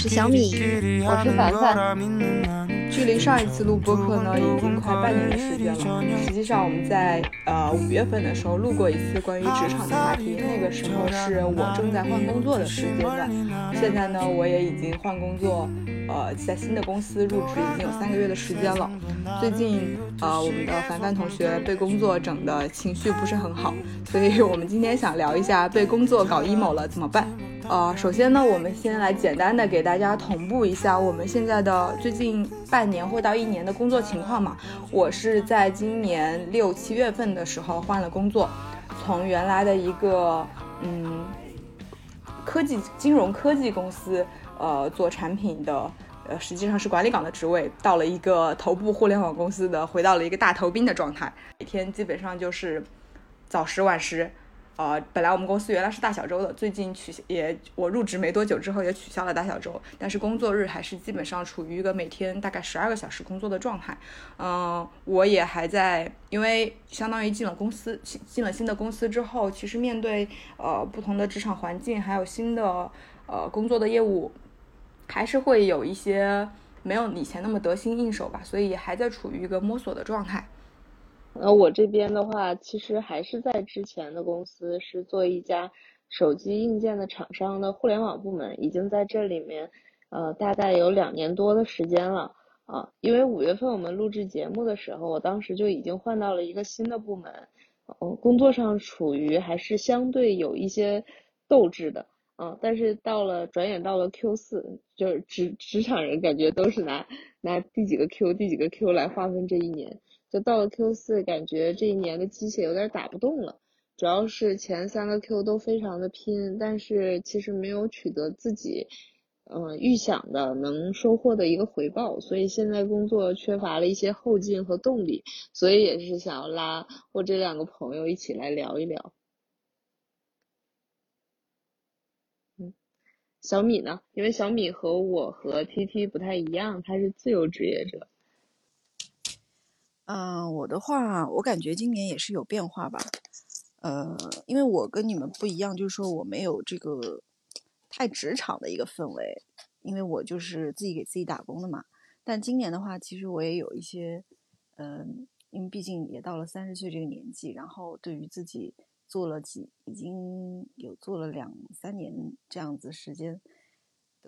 是小米，我是凡凡。距离上一次录播客呢，已经快半年的时间了。实际上，我们在呃五月份的时候录过一次关于职场的话题，那个时候是我正在换工作的时间段。现在呢，我也已经换工作。呃，在新的公司入职已经有三个月的时间了。最近，呃，我们的凡凡同学被工作整的情绪不是很好，所以我们今天想聊一下被工作搞 emo 了怎么办。呃，首先呢，我们先来简单的给大家同步一下我们现在的最近半年或到一年的工作情况嘛。我是在今年六七月份的时候换了工作，从原来的一个嗯科技金融科技公司。呃，做产品的，呃，实际上是管理岗的职位，到了一个头部互联网公司的，回到了一个大头兵的状态，每天基本上就是早十晚十。呃，本来我们公司原来是大小周的，最近取也我入职没多久之后也取消了大小周，但是工作日还是基本上处于一个每天大概十二个小时工作的状态。嗯，我也还在，因为相当于进了公司，进了新的公司之后，其实面对呃不同的职场环境，还有新的呃工作的业务。还是会有一些没有以前那么得心应手吧，所以还在处于一个摸索的状态。呃，我这边的话，其实还是在之前的公司是做一家手机硬件的厂商的互联网部门，已经在这里面呃大概有两年多的时间了啊。因为五月份我们录制节目的时候，我当时就已经换到了一个新的部门，嗯，工作上处于还是相对有一些斗志的。啊，但是到了转眼到了 Q 四，就是职职场人感觉都是拿拿第几个 Q 第几个 Q 来划分这一年，就到了 Q 四，感觉这一年的机械有点打不动了。主要是前三个 Q 都非常的拼，但是其实没有取得自己嗯预想的能收获的一个回报，所以现在工作缺乏了一些后劲和动力，所以也是想要拉我这两个朋友一起来聊一聊。嗯小米呢？因为小米和我和 T T 不太一样，他是自由职业者。嗯，我的话，我感觉今年也是有变化吧。呃，因为我跟你们不一样，就是说我没有这个太职场的一个氛围，因为我就是自己给自己打工的嘛。但今年的话，其实我也有一些，嗯，因为毕竟也到了三十岁这个年纪，然后对于自己。做了几，已经有做了两三年这样子时间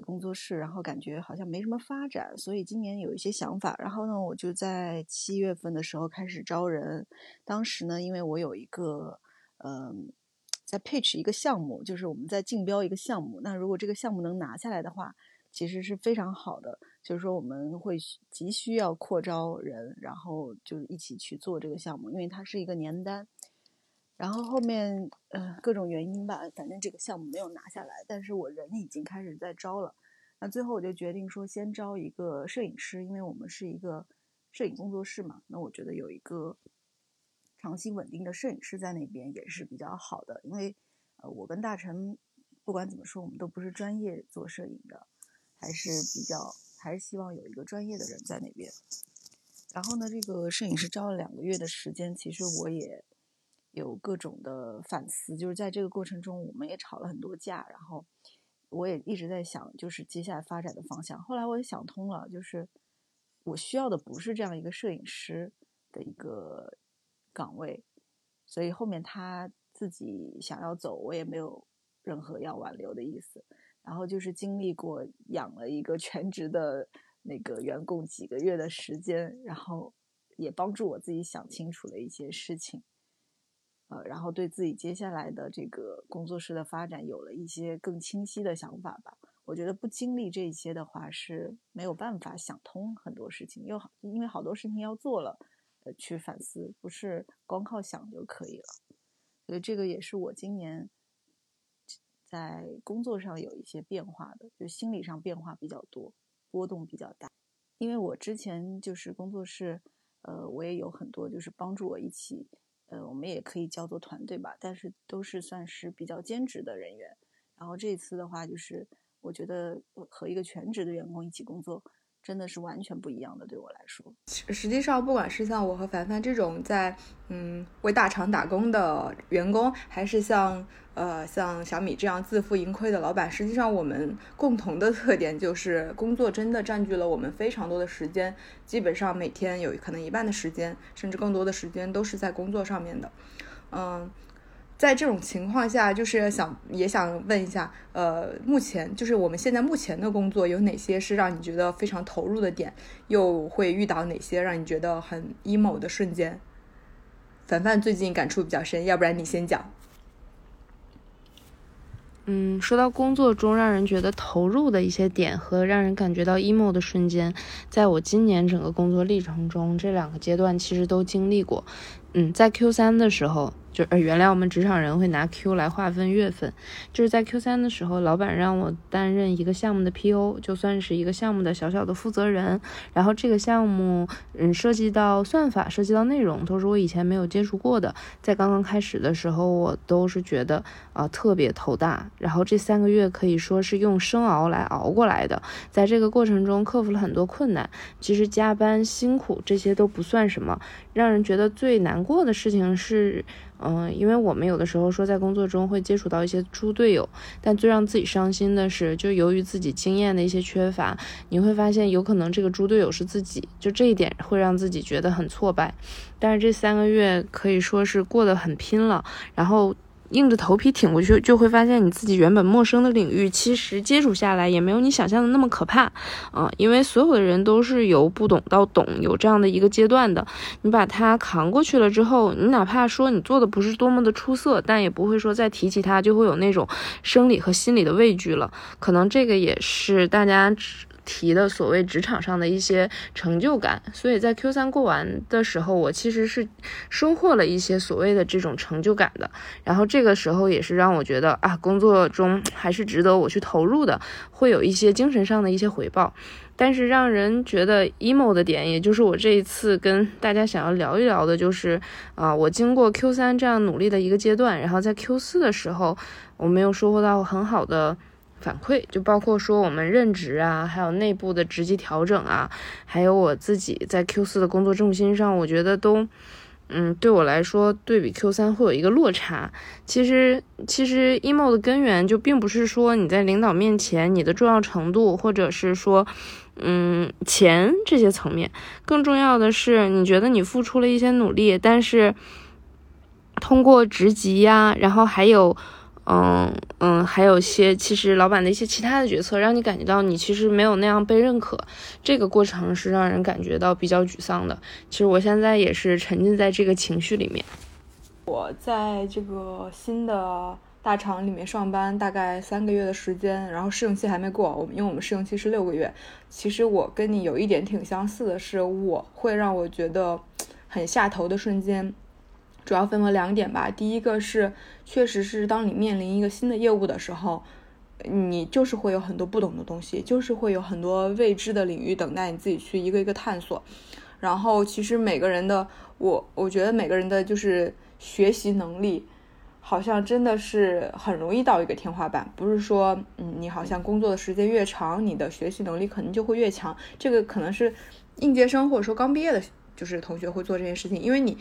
工作室，然后感觉好像没什么发展，所以今年有一些想法。然后呢，我就在七月份的时候开始招人。当时呢，因为我有一个，嗯，在 pitch 一个项目，就是我们在竞标一个项目。那如果这个项目能拿下来的话，其实是非常好的。就是说我们会急需要扩招人，然后就一起去做这个项目，因为它是一个年单。然后后面，呃，各种原因吧，反正这个项目没有拿下来。但是我人已经开始在招了。那最后我就决定说，先招一个摄影师，因为我们是一个摄影工作室嘛。那我觉得有一个长期稳定的摄影师在那边也是比较好的。因为，呃，我跟大成不管怎么说，我们都不是专业做摄影的，还是比较还是希望有一个专业的人在那边。然后呢，这个摄影师招了两个月的时间，其实我也。有各种的反思，就是在这个过程中，我们也吵了很多架，然后我也一直在想，就是接下来发展的方向。后来我也想通了，就是我需要的不是这样一个摄影师的一个岗位，所以后面他自己想要走，我也没有任何要挽留的意思。然后就是经历过养了一个全职的那个员工几个月的时间，然后也帮助我自己想清楚了一些事情。呃，然后对自己接下来的这个工作室的发展有了一些更清晰的想法吧。我觉得不经历这些的话是没有办法想通很多事情，又因为好多事情要做了，呃，去反思，不是光靠想就可以了。所以这个也是我今年在工作上有一些变化的，就心理上变化比较多，波动比较大。因为我之前就是工作室，呃，我也有很多就是帮助我一起。呃，我们也可以叫做团队吧，但是都是算是比较兼职的人员。然后这次的话，就是我觉得和一个全职的员工一起工作，真的是完全不一样的。对我来说，实际上，不管是像我和凡凡这种在嗯为大厂打工的员工，还是像呃像小米这样自负盈亏的老板，实际上我们共同的特点就是工作真的占据了我们非常多的时间，基本上每天有可能一半的时间，甚至更多的时间都是在工作上面的。嗯，在这种情况下，就是想也想问一下，呃，目前就是我们现在目前的工作有哪些是让你觉得非常投入的点，又会遇到哪些让你觉得很 emo 的瞬间？凡凡最近感触比较深，要不然你先讲。嗯，说到工作中让人觉得投入的一些点和让人感觉到 emo 的瞬间，在我今年整个工作历程中，这两个阶段其实都经历过。嗯，在 Q 三的时候。就呃，原来我们职场人会拿 Q 来划分月份，就是在 Q 三的时候，老板让我担任一个项目的 PO，就算是一个项目的小小的负责人。然后这个项目，嗯，涉及到算法，涉及到内容，都是我以前没有接触过的。在刚刚开始的时候，我都是觉得啊特别头大。然后这三个月可以说是用生熬来熬过来的，在这个过程中克服了很多困难。其实加班辛苦这些都不算什么，让人觉得最难过的事情是。嗯，因为我们有的时候说在工作中会接触到一些猪队友，但最让自己伤心的是，就由于自己经验的一些缺乏，你会发现有可能这个猪队友是自己，就这一点会让自己觉得很挫败。但是这三个月可以说是过得很拼了，然后。硬着头皮挺过去，就会发现你自己原本陌生的领域，其实接触下来也没有你想象的那么可怕啊！因为所有的人都是由不懂到懂，有这样的一个阶段的。你把它扛过去了之后，你哪怕说你做的不是多么的出色，但也不会说再提起它就会有那种生理和心理的畏惧了。可能这个也是大家。提的所谓职场上的一些成就感，所以在 Q 三过完的时候，我其实是收获了一些所谓的这种成就感的。然后这个时候也是让我觉得啊，工作中还是值得我去投入的，会有一些精神上的一些回报。但是让人觉得 emo 的点，也就是我这一次跟大家想要聊一聊的，就是啊，我经过 Q 三这样努力的一个阶段，然后在 Q 四的时候，我没有收获到很好的。反馈就包括说我们任职啊，还有内部的职级调整啊，还有我自己在 Q 四的工作重心上，我觉得都，嗯，对我来说对比 Q 三会有一个落差。其实，其实 emo 的根源就并不是说你在领导面前你的重要程度，或者是说，嗯，钱这些层面，更重要的是你觉得你付出了一些努力，但是通过职级呀，然后还有。嗯嗯，还有些其实老板的一些其他的决策，让你感觉到你其实没有那样被认可，这个过程是让人感觉到比较沮丧的。其实我现在也是沉浸在这个情绪里面。我在这个新的大厂里面上班大概三个月的时间，然后试用期还没过，我们因为我们试用期是六个月。其实我跟你有一点挺相似的，是我会让我觉得很下头的瞬间。主要分为两点吧。第一个是，确实是当你面临一个新的业务的时候，你就是会有很多不懂的东西，就是会有很多未知的领域等待你自己去一个一个探索。然后，其实每个人的我，我觉得每个人的就是学习能力，好像真的是很容易到一个天花板。不是说，嗯，你好像工作的时间越长，你的学习能力可能就会越强。这个可能是应届生或者说刚毕业的，就是同学会做这件事情，因为你。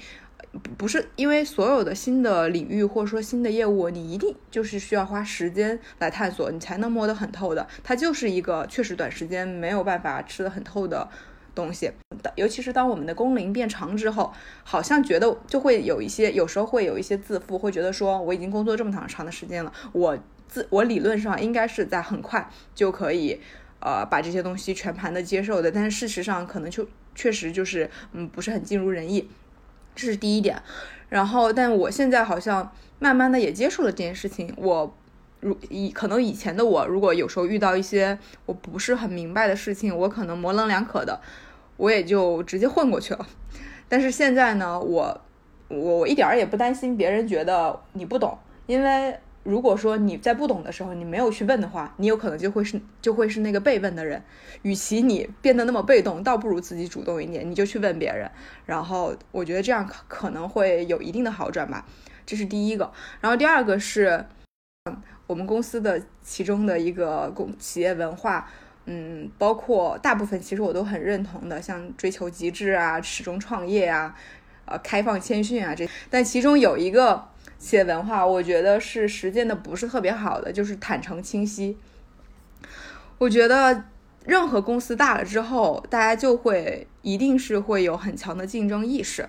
不不是因为所有的新的领域或者说新的业务，你一定就是需要花时间来探索，你才能摸得很透的。它就是一个确实短时间没有办法吃得很透的东西。尤其是当我们的工龄变长之后，好像觉得就会有一些，有时候会有一些自负，会觉得说我已经工作这么长长的时间了，我自我理论上应该是在很快就可以呃把这些东西全盘的接受的，但是事实上可能就确实就是嗯不是很尽如人意。这是第一点，然后，但我现在好像慢慢的也接受了这件事情。我如以可能以前的我，如果有时候遇到一些我不是很明白的事情，我可能模棱两可的，我也就直接混过去了。但是现在呢，我我我一点儿也不担心别人觉得你不懂，因为。如果说你在不懂的时候，你没有去问的话，你有可能就会是就会是那个被问的人。与其你变得那么被动，倒不如自己主动一点，你就去问别人。然后我觉得这样可可能会有一定的好转吧。这是第一个。然后第二个是，我们公司的其中的一个公企业文化，嗯，包括大部分其实我都很认同的，像追求极致啊、始终创业啊、呃、开放谦逊啊这，但其中有一个企业文化，我觉得是实践的不是特别好的，就是坦诚清晰。我觉得任何公司大了之后，大家就会一定是会有很强的竞争意识。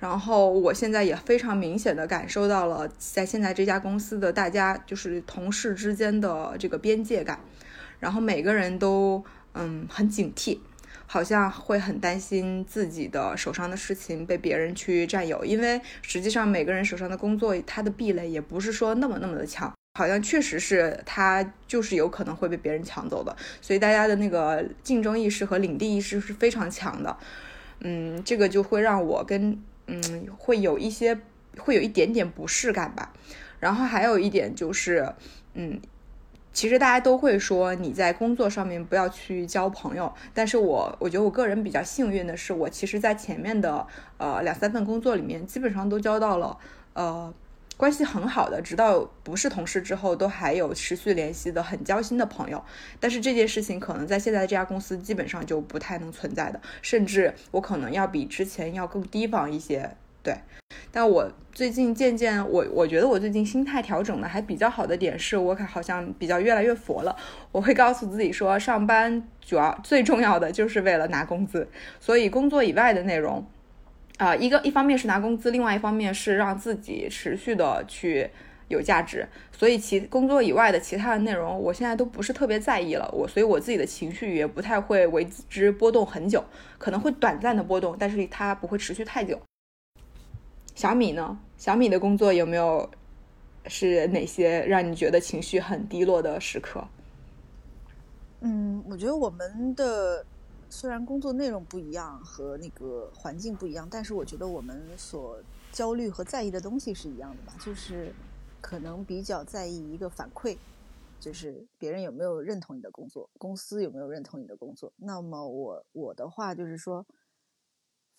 然后我现在也非常明显的感受到了，在现在这家公司的大家就是同事之间的这个边界感，然后每个人都嗯很警惕，好像会很担心自己的手上的事情被别人去占有，因为实际上每个人手上的工作，它的壁垒也不是说那么那么的强，好像确实是他就是有可能会被别人抢走的，所以大家的那个竞争意识和领地意识是非常强的，嗯，这个就会让我跟。嗯，会有一些，会有一点点不适感吧。然后还有一点就是，嗯，其实大家都会说你在工作上面不要去交朋友。但是我我觉得我个人比较幸运的是，我其实在前面的呃两三份工作里面，基本上都交到了呃关系很好的，直到不是同事之后，都还有持续联系的很交心的朋友。但是这件事情可能在现在这家公司基本上就不太能存在的，甚至我可能要比之前要更提防一些。对，但我最近渐渐，我我觉得我最近心态调整的还比较好的点是，我可好像比较越来越佛了。我会告诉自己说，上班主要最重要的就是为了拿工资，所以工作以外的内容。啊，一个一方面是拿工资，另外一方面是让自己持续的去有价值，所以其工作以外的其他的内容，我现在都不是特别在意了。我所以我自己的情绪也不太会为之波动很久，可能会短暂的波动，但是它不会持续太久。小米呢？小米的工作有没有是哪些让你觉得情绪很低落的时刻？嗯，我觉得我们的。虽然工作内容不一样和那个环境不一样，但是我觉得我们所焦虑和在意的东西是一样的吧。就是可能比较在意一个反馈，就是别人有没有认同你的工作，公司有没有认同你的工作。那么我我的话就是说，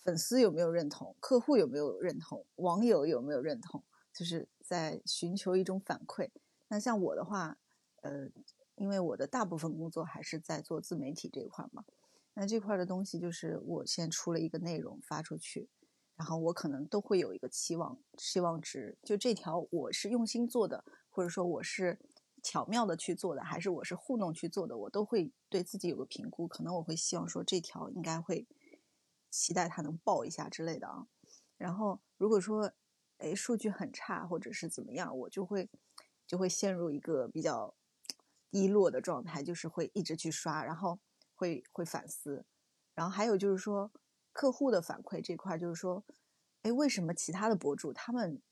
粉丝有没有认同，客户有没有认同，网友有没有认同，就是在寻求一种反馈。那像我的话，呃，因为我的大部分工作还是在做自媒体这一块嘛。那这块的东西就是我先出了一个内容发出去，然后我可能都会有一个期望期望值，就这条我是用心做的，或者说我是巧妙的去做的，还是我是糊弄去做的，我都会对自己有个评估。可能我会希望说这条应该会期待它能爆一下之类的啊。然后如果说哎数据很差或者是怎么样，我就会就会陷入一个比较低落的状态，就是会一直去刷，然后。会会反思，然后还有就是说，客户的反馈这块就是说，哎，为什么其他的博主他们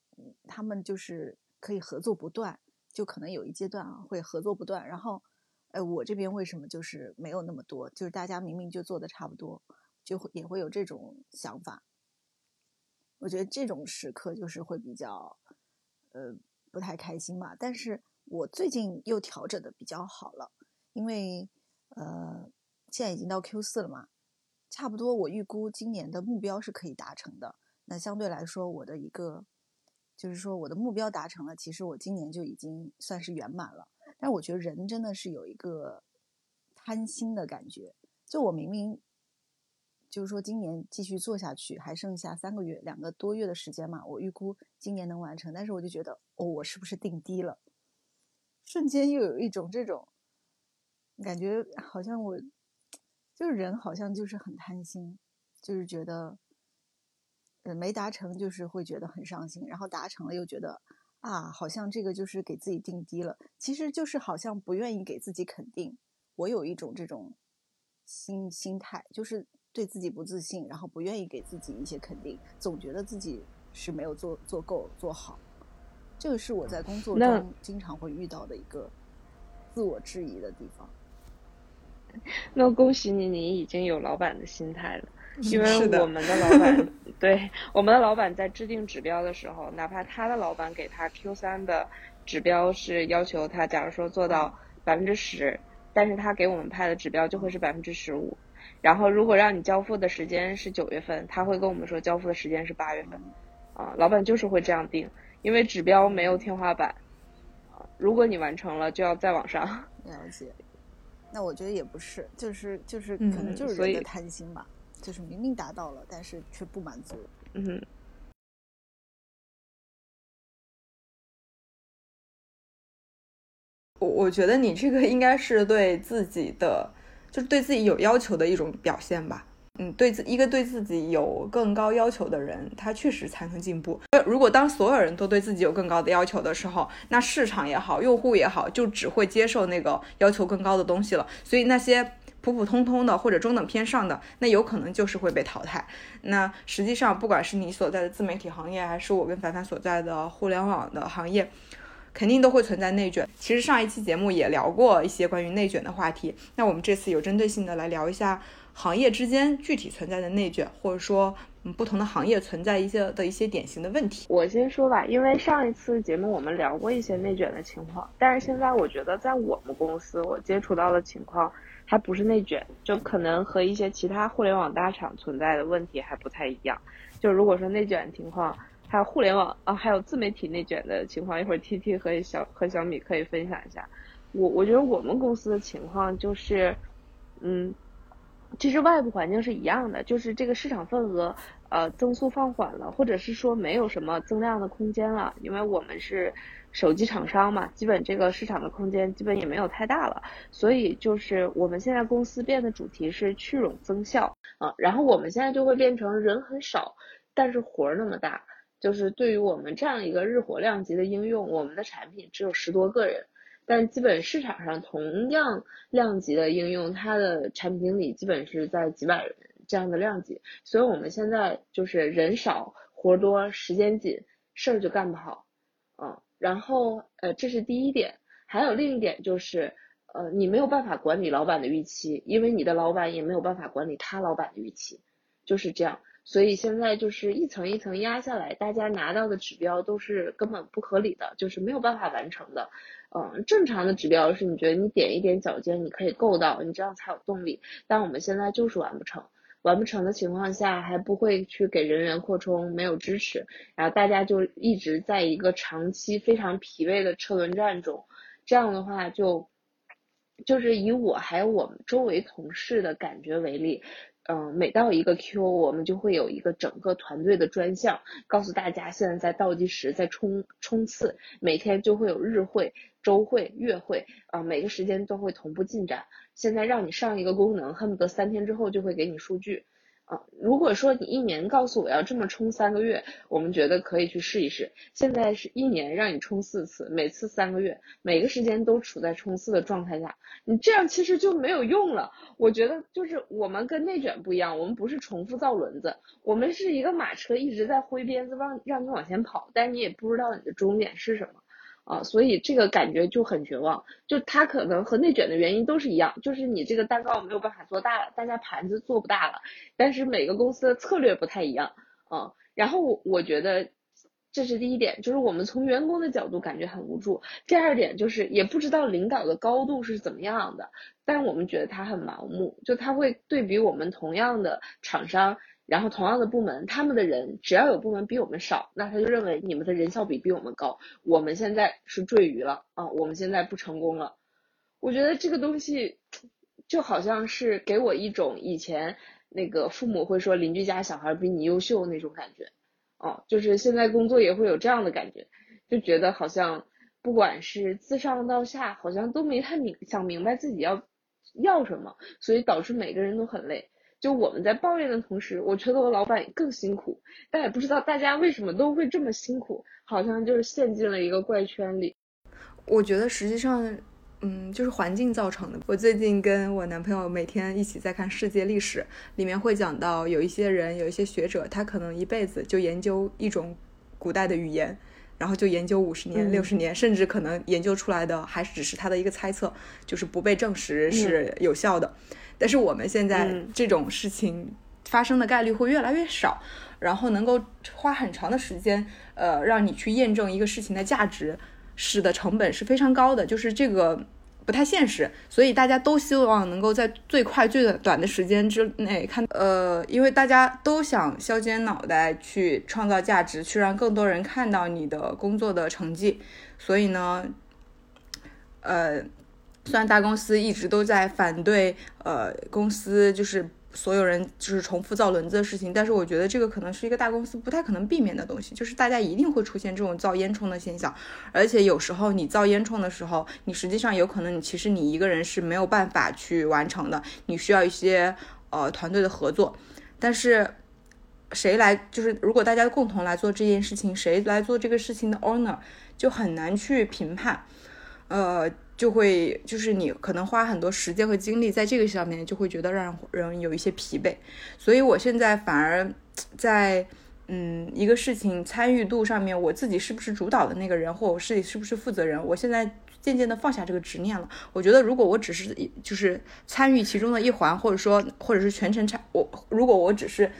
他们就是可以合作不断，就可能有一阶段啊会合作不断，然后，哎，我这边为什么就是没有那么多？就是大家明明就做的差不多，就会也会有这种想法。我觉得这种时刻就是会比较，呃，不太开心嘛。但是我最近又调整的比较好了，因为呃。现在已经到 Q 四了嘛，差不多我预估今年的目标是可以达成的。那相对来说，我的一个就是说我的目标达成了，其实我今年就已经算是圆满了。但我觉得人真的是有一个贪心的感觉，就我明明就是说今年继续做下去，还剩下三个月、两个多月的时间嘛，我预估今年能完成，但是我就觉得哦，我是不是定低了？瞬间又有一种这种感觉，好像我。就是人好像就是很贪心，就是觉得，呃，没达成就是会觉得很伤心，然后达成了又觉得啊，好像这个就是给自己定低了，其实就是好像不愿意给自己肯定。我有一种这种心心态，就是对自己不自信，然后不愿意给自己一些肯定，总觉得自己是没有做做够做好。这个是我在工作中经常会遇到的一个自我质疑的地方。那恭喜你，你已经有老板的心态了。因为我们的老板，对我们的老板在制定指标的时候，哪怕他的老板给他 Q 三的指标是要求他，假如说做到百分之十，但是他给我们派的指标就会是百分之十五。然后如果让你交付的时间是九月份，他会跟我们说交付的时间是八月份。啊，老板就是会这样定，因为指标没有天花板。啊，如果你完成了，就要再往上。了解。那我觉得也不是，就是就是可能就是人的贪心吧，就是明明达到了，但是却不满足。嗯。我我觉得你这个应该是对自己的，就是对自己有要求的一种表现吧。嗯，对自一个对自己有更高要求的人，他确实才能进步。呃如果当所有人都对自己有更高的要求的时候，那市场也好，用户也好，就只会接受那个要求更高的东西了。所以那些普普通通的或者中等偏上的，那有可能就是会被淘汰。那实际上，不管是你所在的自媒体行业，还是我跟凡凡所在的互联网的行业。肯定都会存在内卷。其实上一期节目也聊过一些关于内卷的话题。那我们这次有针对性的来聊一下行业之间具体存在的内卷，或者说嗯不同的行业存在一些的一些典型的问题。我先说吧，因为上一次节目我们聊过一些内卷的情况，但是现在我觉得在我们公司我接触到的情况还不是内卷，就可能和一些其他互联网大厂存在的问题还不太一样。就如果说内卷情况。还有互联网啊，还有自媒体内卷的情况，一会儿 T T 和小和小米可以分享一下。我我觉得我们公司的情况就是，嗯，其实外部环境是一样的，就是这个市场份额呃增速放缓了，或者是说没有什么增量的空间了，因为我们是手机厂商嘛，基本这个市场的空间基本也没有太大了，所以就是我们现在公司变的主题是去冗增效啊，然后我们现在就会变成人很少，但是活儿那么大。就是对于我们这样一个日活量级的应用，我们的产品只有十多个人，但基本市场上同样量级的应用，它的产品经理基本是在几百人这样的量级，所以我们现在就是人少活多，时间紧，事儿就干不好，嗯，然后呃这是第一点，还有另一点就是呃你没有办法管理老板的预期，因为你的老板也没有办法管理他老板的预期，就是这样。所以现在就是一层一层压下来，大家拿到的指标都是根本不合理的，就是没有办法完成的。嗯，正常的指标是你觉得你点一点脚尖你可以够到，你这样才有动力。但我们现在就是完不成，完不成的情况下还不会去给人员扩充，没有支持，然后大家就一直在一个长期非常疲惫的车轮战中。这样的话就，就是以我还有我们周围同事的感觉为例。嗯，每到一个 Q，我们就会有一个整个团队的专项，告诉大家现在在倒计时，在冲冲刺，每天就会有日会、周会、月会，啊，每个时间都会同步进展。现在让你上一个功能，恨不得三天之后就会给你数据。啊，如果说你一年告诉我要这么冲三个月，我们觉得可以去试一试。现在是一年让你冲四次，每次三个月，每个时间都处在冲刺的状态下，你这样其实就没有用了。我觉得就是我们跟内卷不一样，我们不是重复造轮子，我们是一个马车一直在挥鞭子往让你往前跑，但你也不知道你的终点是什么。啊，所以这个感觉就很绝望，就它可能和内卷的原因都是一样，就是你这个蛋糕没有办法做大了，大家盘子做不大了，但是每个公司的策略不太一样，啊，然后我觉得这是第一点，就是我们从员工的角度感觉很无助，第二点就是也不知道领导的高度是怎么样的，但我们觉得他很盲目，就他会对比我们同样的厂商。然后同样的部门，他们的人只要有部门比我们少，那他就认为你们的人效比比我们高。我们现在是赘鱼了啊，我们现在不成功了。我觉得这个东西就好像是给我一种以前那个父母会说邻居家小孩比你优秀那种感觉。哦，就是现在工作也会有这样的感觉，就觉得好像不管是自上到下，好像都没太明想明白自己要要什么，所以导致每个人都很累。就我们在抱怨的同时，我觉得我老板更辛苦，但也不知道大家为什么都会这么辛苦，好像就是陷进了一个怪圈里。我觉得实际上，嗯，就是环境造成的。我最近跟我男朋友每天一起在看世界历史，里面会讲到有一些人，有一些学者，他可能一辈子就研究一种古代的语言，然后就研究五十年、六十年，甚至可能研究出来的还只是他的一个猜测，就是不被证实是有效的。但是我们现在这种事情发生的概率会越来越少，然后能够花很长的时间，呃，让你去验证一个事情的价值，使的成本是非常高的，就是这个不太现实。所以大家都希望能够在最快最短的时间之内看，呃，因为大家都想削尖脑袋去创造价值，去让更多人看到你的工作的成绩，所以呢，呃。虽然大公司一直都在反对，呃，公司就是所有人就是重复造轮子的事情，但是我觉得这个可能是一个大公司不太可能避免的东西，就是大家一定会出现这种造烟囱的现象，而且有时候你造烟囱的时候，你实际上有可能你其实你一个人是没有办法去完成的，你需要一些呃团队的合作，但是谁来就是如果大家共同来做这件事情，谁来做这个事情的 owner 就很难去评判，呃。就会就是你可能花很多时间和精力在这个上面，就会觉得让人有一些疲惫。所以我现在反而在嗯一个事情参与度上面，我自己是不是主导的那个人，或我自己是不是负责人，我现在渐渐的放下这个执念了。我觉得如果我只是就是参与其中的一环，或者说或者是全程参我如果我只是。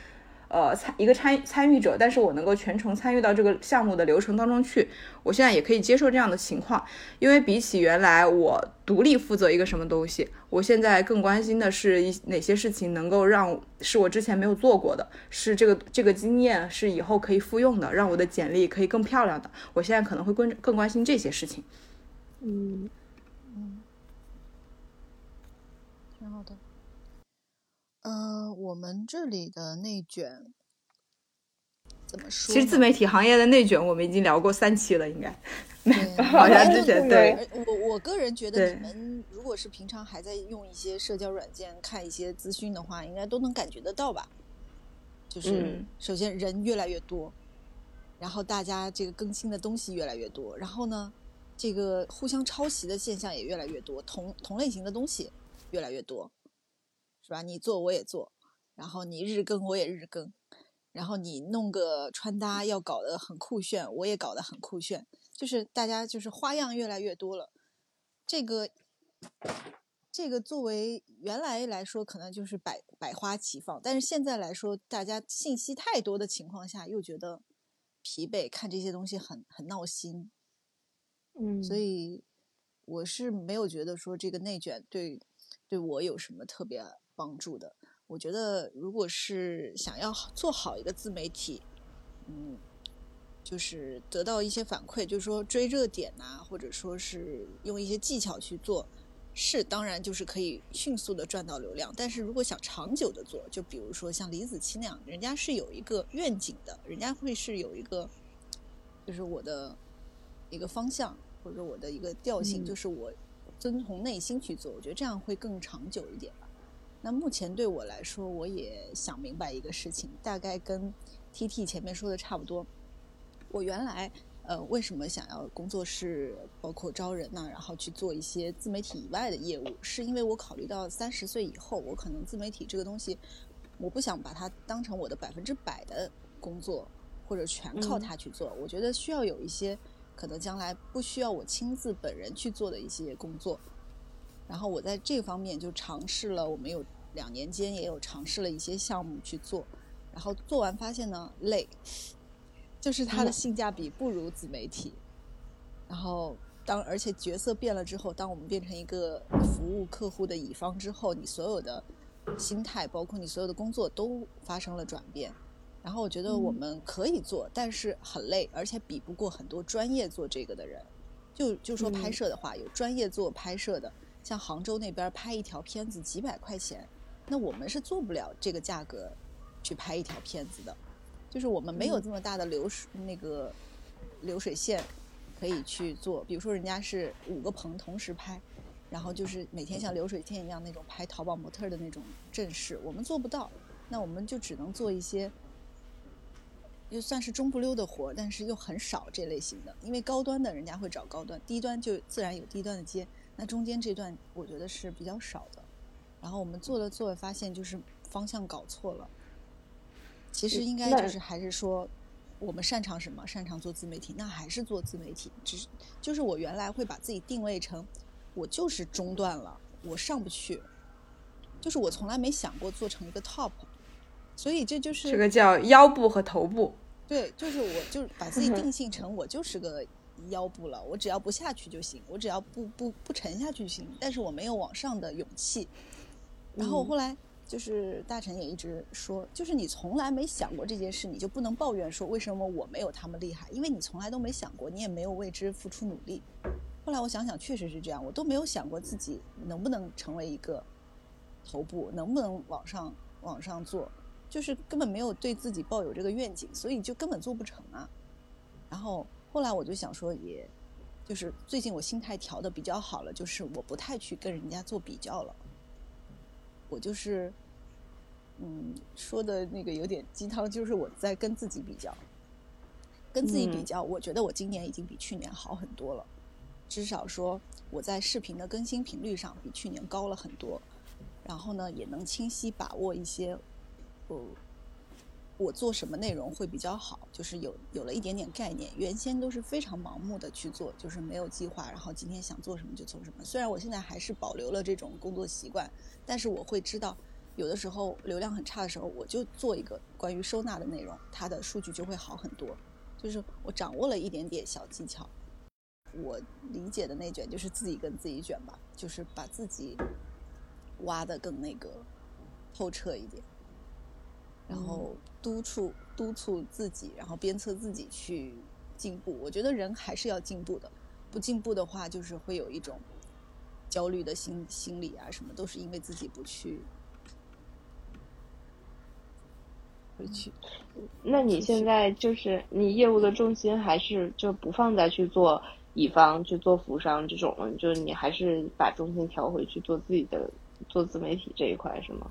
呃，参一个参参与者，但是我能够全程参与到这个项目的流程当中去，我现在也可以接受这样的情况，因为比起原来我独立负责一个什么东西，我现在更关心的是一哪些事情能够让是我之前没有做过的，是这个这个经验是以后可以复用的，让我的简历可以更漂亮的，我现在可能会更更关心这些事情。嗯嗯，挺好的。呃，我们这里的内卷怎么说？其实自媒体行业的内卷，我们已经聊过三期了，应该。好像之前对。我我个人觉得，你们如果是平常还在用一些社交软件看一些资讯的话，应该都能感觉得到吧？就是首先人越来越多，然后大家这个更新的东西越来越多，然后呢，这个互相抄袭的现象也越来越多，同同类型的东西越来越多。是吧？你做我也做，然后你日更我也日更，然后你弄个穿搭要搞得很酷炫，我也搞得很酷炫，就是大家就是花样越来越多了。这个这个作为原来来说可能就是百百花齐放，但是现在来说，大家信息太多的情况下，又觉得疲惫，看这些东西很很闹心。嗯，所以我是没有觉得说这个内卷对对我有什么特别。帮助的，我觉得如果是想要做好一个自媒体，嗯，就是得到一些反馈，就是说追热点呐，或者说是用一些技巧去做，是当然就是可以迅速的赚到流量。但是如果想长久的做，就比如说像李子柒那样，人家是有一个愿景的，人家会是有一个，就是我的一个方向或者我的一个调性，就是我遵从内心去做，我觉得这样会更长久一点吧。那目前对我来说，我也想明白一个事情，大概跟 T T 前面说的差不多。我原来呃为什么想要工作室，包括招人呢？然后去做一些自媒体以外的业务，是因为我考虑到三十岁以后，我可能自媒体这个东西，我不想把它当成我的百分之百的工作，或者全靠它去做。我觉得需要有一些可能将来不需要我亲自本人去做的一些工作。然后我在这方面就尝试了，我们有两年间也有尝试了一些项目去做，然后做完发现呢累，就是它的性价比不如自媒体。然后当而且角色变了之后，当我们变成一个服务客户的乙方之后，你所有的心态，包括你所有的工作都发生了转变。然后我觉得我们可以做，但是很累，而且比不过很多专业做这个的人。就就说拍摄的话，有专业做拍摄的。像杭州那边拍一条片子几百块钱，那我们是做不了这个价格去拍一条片子的，就是我们没有这么大的流水那个流水线可以去做。比如说人家是五个棚同时拍，然后就是每天像流水线一样那种拍淘宝模特的那种阵势，我们做不到。那我们就只能做一些，就算是中不溜的活，但是又很少这类型的，因为高端的人家会找高端，低端就自然有低端的接。那中间这段我觉得是比较少的，然后我们做了做，发现就是方向搞错了。其实应该就是还是说，我们擅长什么？擅长做自媒体，那还是做自媒体。只是就是我原来会把自己定位成，我就是中断了，我上不去。就是我从来没想过做成一个 top，所以这就是这个叫腰部和头部。对，就是我就把自己定性成我就是个。腰部了，我只要不下去就行，我只要不不不沉下去就行。但是我没有往上的勇气。然后后来就是大臣也一直说，就是你从来没想过这件事，你就不能抱怨说为什么我没有他们厉害，因为你从来都没想过，你也没有为之付出努力。后来我想想，确实是这样，我都没有想过自己能不能成为一个头部，能不能往上往上做，就是根本没有对自己抱有这个愿景，所以就根本做不成啊。然后后来我就想说，也就是最近我心态调的比较好了，就是我不太去跟人家做比较了，我就是嗯说的那个有点鸡汤，就是我在跟自己比较。跟自己比较，我觉得我今年已经比去年好很多了，至少说我在视频的更新频率上比去年高了很多，然后呢，也能清晰把握一些，呃，我做什么内容会比较好，就是有有了一点点概念。原先都是非常盲目的去做，就是没有计划，然后今天想做什么就做什么。虽然我现在还是保留了这种工作习惯，但是我会知道，有的时候流量很差的时候，我就做一个关于收纳的内容，它的数据就会好很多。就是我掌握了一点点小技巧，我理解的内卷就是自己跟自己卷吧，就是把自己挖的更那个透彻一点，然后督促督促自己，然后鞭策自己去进步。我觉得人还是要进步的，不进步的话，就是会有一种焦虑的心心理啊，什么都是因为自己不去。回去，那你现在就是你业务的重心还是就不放在去做乙方、去做服商这种了，就你还是把重心调回去做自己的做自媒体这一块是吗？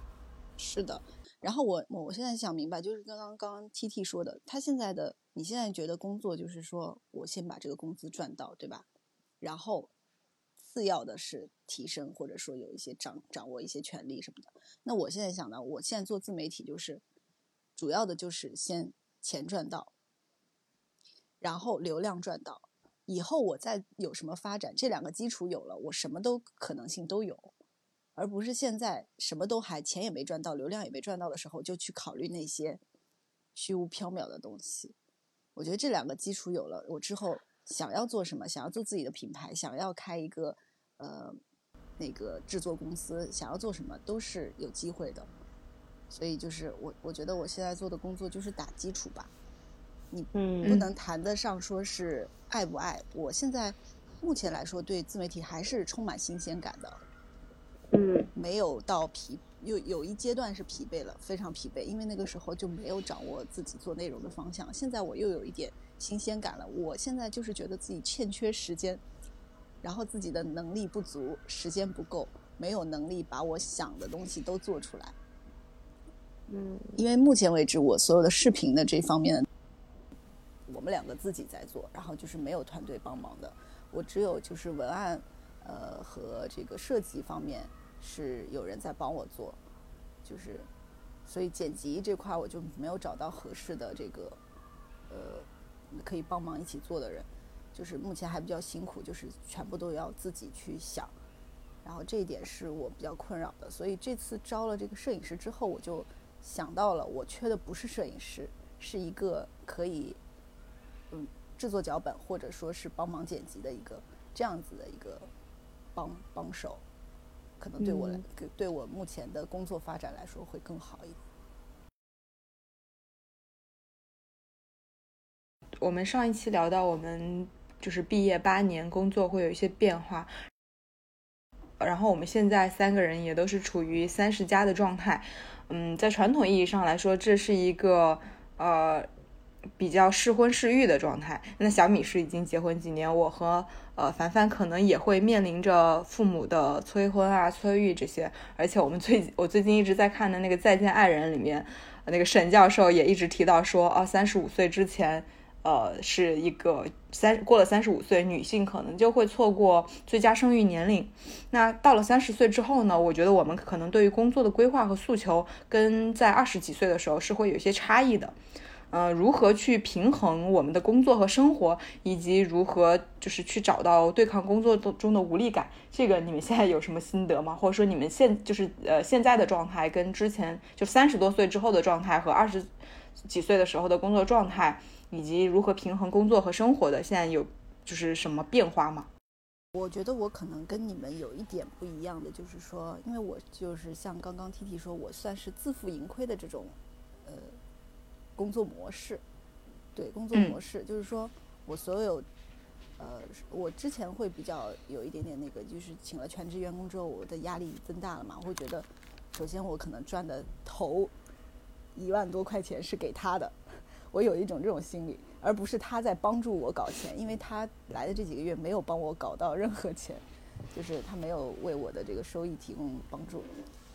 是的。然后我我我现在想明白，就是刚刚刚刚 T T 说的，他现在的你现在觉得工作就是说我先把这个工资赚到，对吧？然后次要的是提升，或者说有一些掌掌握一些权利什么的。那我现在想呢，我现在做自媒体就是。主要的就是先钱赚到，然后流量赚到，以后我再有什么发展，这两个基础有了，我什么都可能性都有，而不是现在什么都还钱也没赚到，流量也没赚到的时候，就去考虑那些虚无缥缈的东西。我觉得这两个基础有了，我之后想要做什么，想要做自己的品牌，想要开一个呃那个制作公司，想要做什么都是有机会的。所以就是我，我觉得我现在做的工作就是打基础吧。你不能谈得上说是爱不爱。我现在目前来说，对自媒体还是充满新鲜感的。嗯，没有到疲，有有一阶段是疲惫了，非常疲惫，因为那个时候就没有掌握自己做内容的方向。现在我又有一点新鲜感了。我现在就是觉得自己欠缺时间，然后自己的能力不足，时间不够，没有能力把我想的东西都做出来。嗯，因为目前为止，我所有的视频的这方面，我们两个自己在做，然后就是没有团队帮忙的。我只有就是文案，呃和这个设计方面是有人在帮我做，就是所以剪辑这块我就没有找到合适的这个呃可以帮忙一起做的人，就是目前还比较辛苦，就是全部都要自己去想，然后这一点是我比较困扰的。所以这次招了这个摄影师之后，我就。想到了，我缺的不是摄影师，是一个可以，嗯，制作脚本或者说是帮忙剪辑的一个这样子的一个帮帮手，可能对我来，对我目前的工作发展来说会更好一点。我们上一期聊到，我们就是毕业八年，工作会有一些变化，然后我们现在三个人也都是处于三十加的状态。嗯，在传统意义上来说，这是一个呃比较适婚适育的状态。那小米是已经结婚几年，我和呃凡凡可能也会面临着父母的催婚啊、催育这些。而且我们最我最近一直在看的那个《再见爱人》里面，那个沈教授也一直提到说，哦，三十五岁之前。呃，是一个三过了三十五岁，女性可能就会错过最佳生育年龄。那到了三十岁之后呢？我觉得我们可能对于工作的规划和诉求，跟在二十几岁的时候是会有一些差异的。呃，如何去平衡我们的工作和生活，以及如何就是去找到对抗工作中的无力感，这个你们现在有什么心得吗？或者说你们现就是呃现在的状态跟之前就三十多岁之后的状态和二十几岁的时候的工作状态？以及如何平衡工作和生活的，现在有就是什么变化吗？我觉得我可能跟你们有一点不一样的，就是说，因为我就是像刚刚 T T 说，我算是自负盈亏的这种呃工作模式，对工作模式，就是说我所有呃，我之前会比较有一点点那个，就是请了全职员工之后，我的压力增大了嘛，我会觉得，首先我可能赚的头一万多块钱是给他的，我有一种这种心理，而不是他在帮助我搞钱，因为他来的这几个月没有帮我搞到任何钱，就是他没有为我的这个收益提供帮助，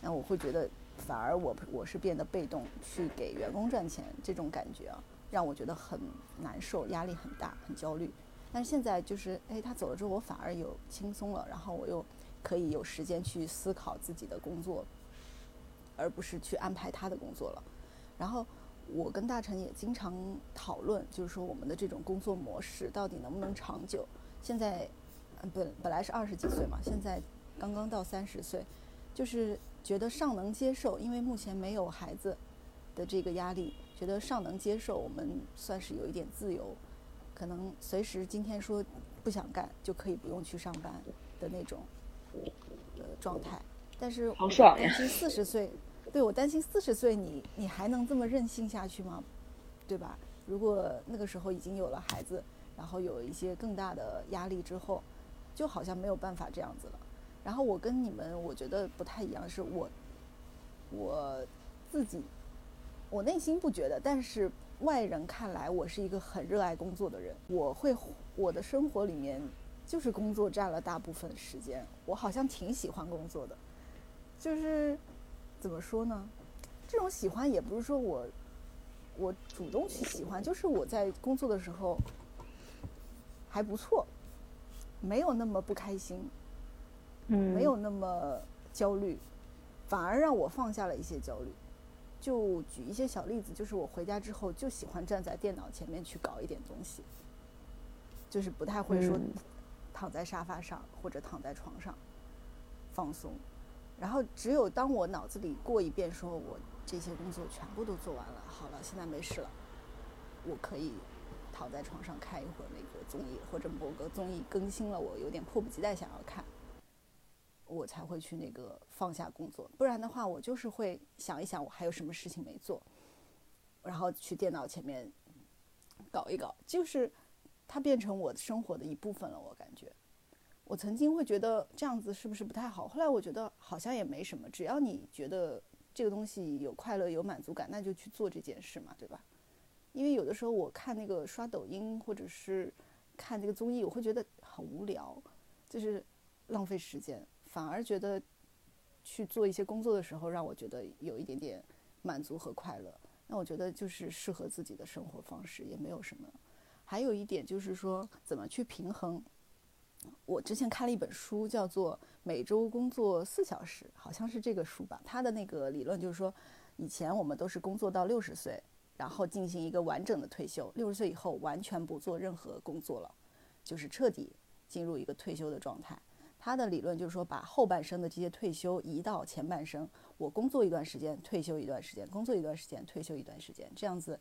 那我会觉得反而我我是变得被动去给员工赚钱，这种感觉啊，让我觉得很难受，压力很大，很焦虑。但是现在就是，哎，他走了之后，我反而有轻松了，然后我又可以有时间去思考自己的工作，而不是去安排他的工作了。然后我跟大成也经常讨论，就是说我们的这种工作模式到底能不能长久。现在本本来是二十几岁嘛，现在刚刚到三十岁，就是觉得尚能接受，因为目前没有孩子的这个压力，觉得尚能接受，我们算是有一点自由。可能随时今天说不想干就可以不用去上班的那种呃状态，但是好爽呀！担心四十岁，对我担心四十岁你你还能这么任性下去吗？对吧？如果那个时候已经有了孩子，然后有一些更大的压力之后，就好像没有办法这样子了。然后我跟你们我觉得不太一样，是我我自己我内心不觉得，但是。外人看来，我是一个很热爱工作的人。我会，我的生活里面就是工作占了大部分时间。我好像挺喜欢工作的，就是怎么说呢？这种喜欢也不是说我我主动去喜欢，就是我在工作的时候还不错，没有那么不开心，嗯，没有那么焦虑，反而让我放下了一些焦虑。就举一些小例子，就是我回家之后就喜欢站在电脑前面去搞一点东西，就是不太会说躺在沙发上或者躺在床上放松。然后只有当我脑子里过一遍，说我这些工作全部都做完了，好了，现在没事了，我可以躺在床上看一会儿那个综艺，或者某个综艺更新了，我有点迫不及待想要看。我才会去那个放下工作，不然的话，我就是会想一想我还有什么事情没做，然后去电脑前面搞一搞，就是它变成我生活的一部分了。我感觉，我曾经会觉得这样子是不是不太好？后来我觉得好像也没什么，只要你觉得这个东西有快乐、有满足感，那就去做这件事嘛，对吧？因为有的时候我看那个刷抖音或者是看这个综艺，我会觉得很无聊，就是浪费时间。反而觉得去做一些工作的时候，让我觉得有一点点满足和快乐。那我觉得就是适合自己的生活方式，也没有什么。还有一点就是说，怎么去平衡？我之前看了一本书，叫做《每周工作四小时》，好像是这个书吧。它的那个理论就是说，以前我们都是工作到六十岁，然后进行一个完整的退休。六十岁以后完全不做任何工作了，就是彻底进入一个退休的状态。他的理论就是说，把后半生的这些退休移到前半生，我工作一段时间，退休一段时间，工作一段时间，退休一段时间，这样子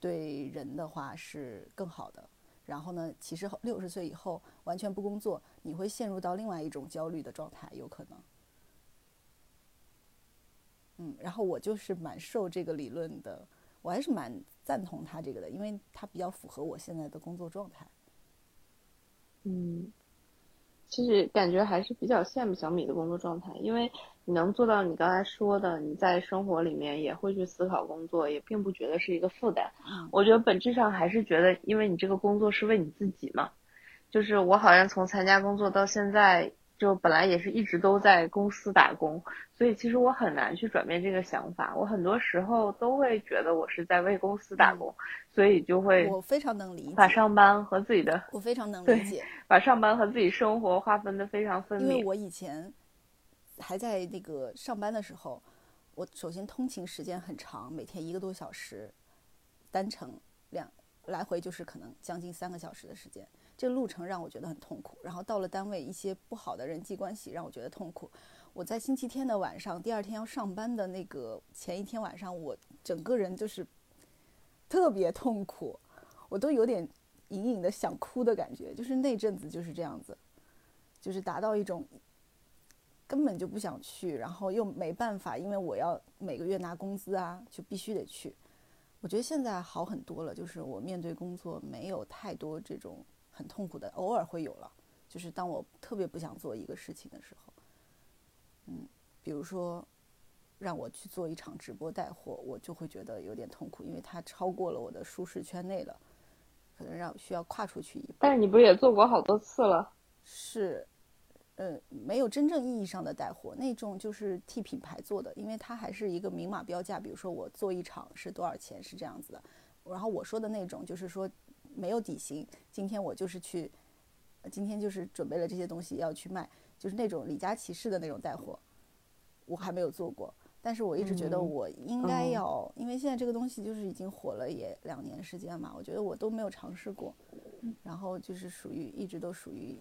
对人的话是更好的。然后呢，其实六十岁以后完全不工作，你会陷入到另外一种焦虑的状态，有可能。嗯，然后我就是蛮受这个理论的，我还是蛮赞同他这个的，因为他比较符合我现在的工作状态。嗯。其实感觉还是比较羡慕小米的工作状态，因为你能做到你刚才说的，你在生活里面也会去思考工作，也并不觉得是一个负担。我觉得本质上还是觉得，因为你这个工作是为你自己嘛。就是我好像从参加工作到现在。就本来也是一直都在公司打工，所以其实我很难去转变这个想法。我很多时候都会觉得我是在为公司打工，所以就会我非常能理解把上班和自己的我非常能理解把上班和自己生活划分的非常分明。因为我以前还在那个上班的时候，我首先通勤时间很长，每天一个多小时，单程两来回就是可能将近三个小时的时间。这路程让我觉得很痛苦，然后到了单位，一些不好的人际关系让我觉得痛苦。我在星期天的晚上，第二天要上班的那个前一天晚上，我整个人就是特别痛苦，我都有点隐隐的想哭的感觉。就是那阵子就是这样子，就是达到一种根本就不想去，然后又没办法，因为我要每个月拿工资啊，就必须得去。我觉得现在好很多了，就是我面对工作没有太多这种。很痛苦的，偶尔会有了，就是当我特别不想做一个事情的时候，嗯，比如说让我去做一场直播带货，我就会觉得有点痛苦，因为它超过了我的舒适圈内了，可能让需要跨出去一步。但是你不是也做过好多次了？是。呃，没有真正意义上的带货，那种就是替品牌做的，因为它还是一个明码标价。比如说我做一场是多少钱，是这样子的。然后我说的那种就是说没有底薪，今天我就是去，今天就是准备了这些东西要去卖，就是那种李佳琦式的那种带货，我还没有做过。但是我一直觉得我应该要，因为现在这个东西就是已经火了也两年时间嘛，我觉得我都没有尝试过，然后就是属于一直都属于。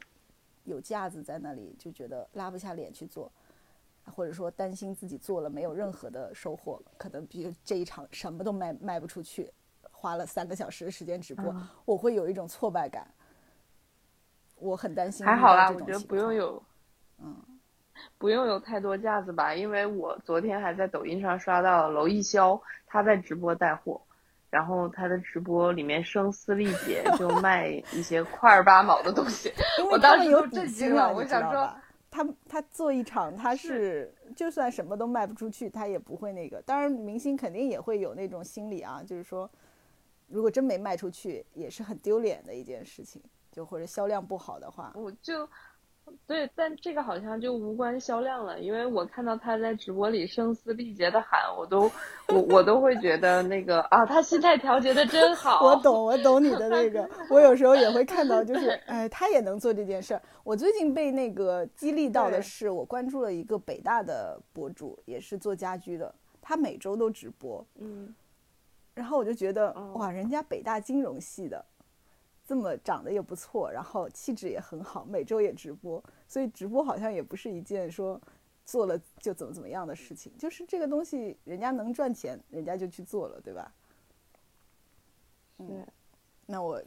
有架子在那里，就觉得拉不下脸去做，或者说担心自己做了没有任何的收获，可能比如这一场什么都卖卖不出去，花了三个小时的时间直播，我会有一种挫败感。我很担心。还好啦，我觉得不用有，嗯，不用有太多架子吧，因为我昨天还在抖音上刷到娄艺潇他在直播带货。然后他的直播里面声嘶力竭，就卖一些块儿八毛的东西。我当时有震惊了，我想说，他他做一场，他是就算什么都卖不出去，他也不会那个。当然，明星肯定也会有那种心理啊，就是说，如果真没卖出去，也是很丢脸的一件事情，就或者销量不好的话，我就。对，但这个好像就无关销量了，因为我看到他在直播里声嘶力竭的喊，我都我我都会觉得那个啊，他心态调节的真好。我懂，我懂你的那个，我有时候也会看到，就是哎，他也能做这件事儿。我最近被那个激励到的是，我关注了一个北大的博主，也是做家居的，他每周都直播，嗯，然后我就觉得哇，人家北大金融系的。这么长得也不错，然后气质也很好，每周也直播，所以直播好像也不是一件说做了就怎么怎么样的事情，就是这个东西人家能赚钱，人家就去做了，对吧？嗯，那我，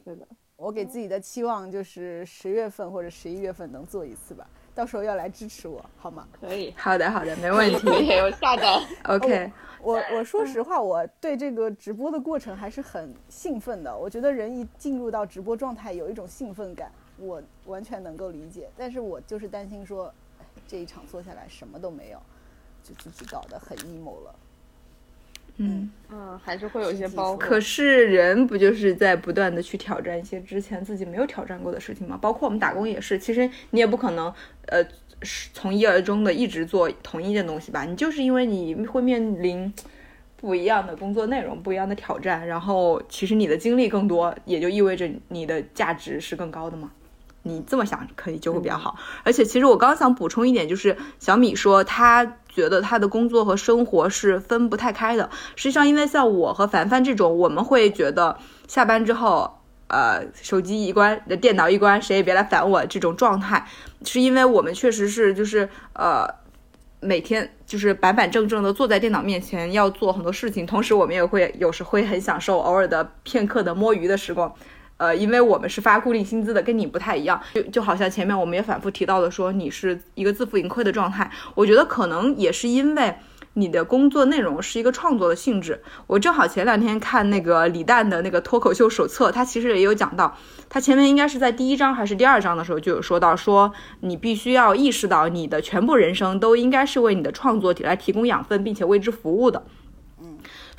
我给自己的期望就是十月份或者十一月份能做一次吧。到时候要来支持我，好吗？可以，好的，好的，没问题。我下单。OK，我我说实话，我对这个直播的过程还是很兴奋的。我觉得人一进入到直播状态，有一种兴奋感，我完全能够理解。但是我就是担心说，这一场做下来什么都没有，就自己搞得很 emo 了。嗯嗯，还是会有一些包袱。可是人不就是在不断的去挑战一些之前自己没有挑战过的事情吗？包括我们打工也是，其实你也不可能呃从一而终的一直做同一件东西吧？你就是因为你会面临不一样的工作内容、不一样的挑战，然后其实你的经历更多，也就意味着你的价值是更高的嘛。你这么想可以就会比较好，而且其实我刚想补充一点，就是小米说他觉得他的工作和生活是分不太开的。实际上，因为像我和凡凡这种，我们会觉得下班之后，呃，手机一关，电脑一关，谁也别来烦我这种状态，是因为我们确实是就是呃，每天就是板板正正的坐在电脑面前要做很多事情，同时我们也会有时会很享受偶尔的片刻的摸鱼的时光。呃，因为我们是发固定薪资的，跟你不太一样，就就好像前面我们也反复提到的，说你是一个自负盈亏的状态。我觉得可能也是因为你的工作内容是一个创作的性质。我正好前两天看那个李诞的那个脱口秀手册，他其实也有讲到，他前面应该是在第一章还是第二章的时候就有说到，说你必须要意识到你的全部人生都应该是为你的创作来提供养分，并且为之服务的。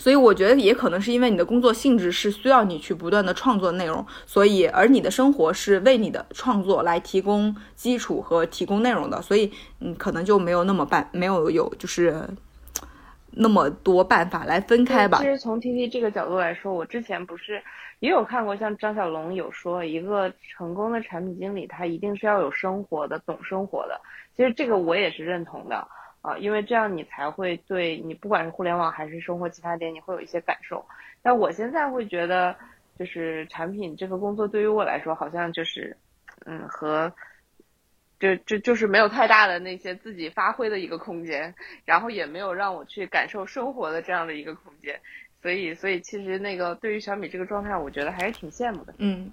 所以我觉得也可能是因为你的工作性质是需要你去不断的创作内容，所以而你的生活是为你的创作来提供基础和提供内容的，所以嗯可能就没有那么办，没有有就是那么多办法来分开吧。其实从 T T 这个角度来说，我之前不是也有看过，像张小龙有说，一个成功的产品经理他一定是要有生活的，懂生活的。其实这个我也是认同的。啊，因为这样你才会对你不管是互联网还是生活其他点，你会有一些感受。但我现在会觉得，就是产品这个工作对于我来说，好像就是，嗯，和，就就就是没有太大的那些自己发挥的一个空间，然后也没有让我去感受生活的这样的一个空间。所以，所以其实那个对于小米这个状态，我觉得还是挺羡慕的。嗯。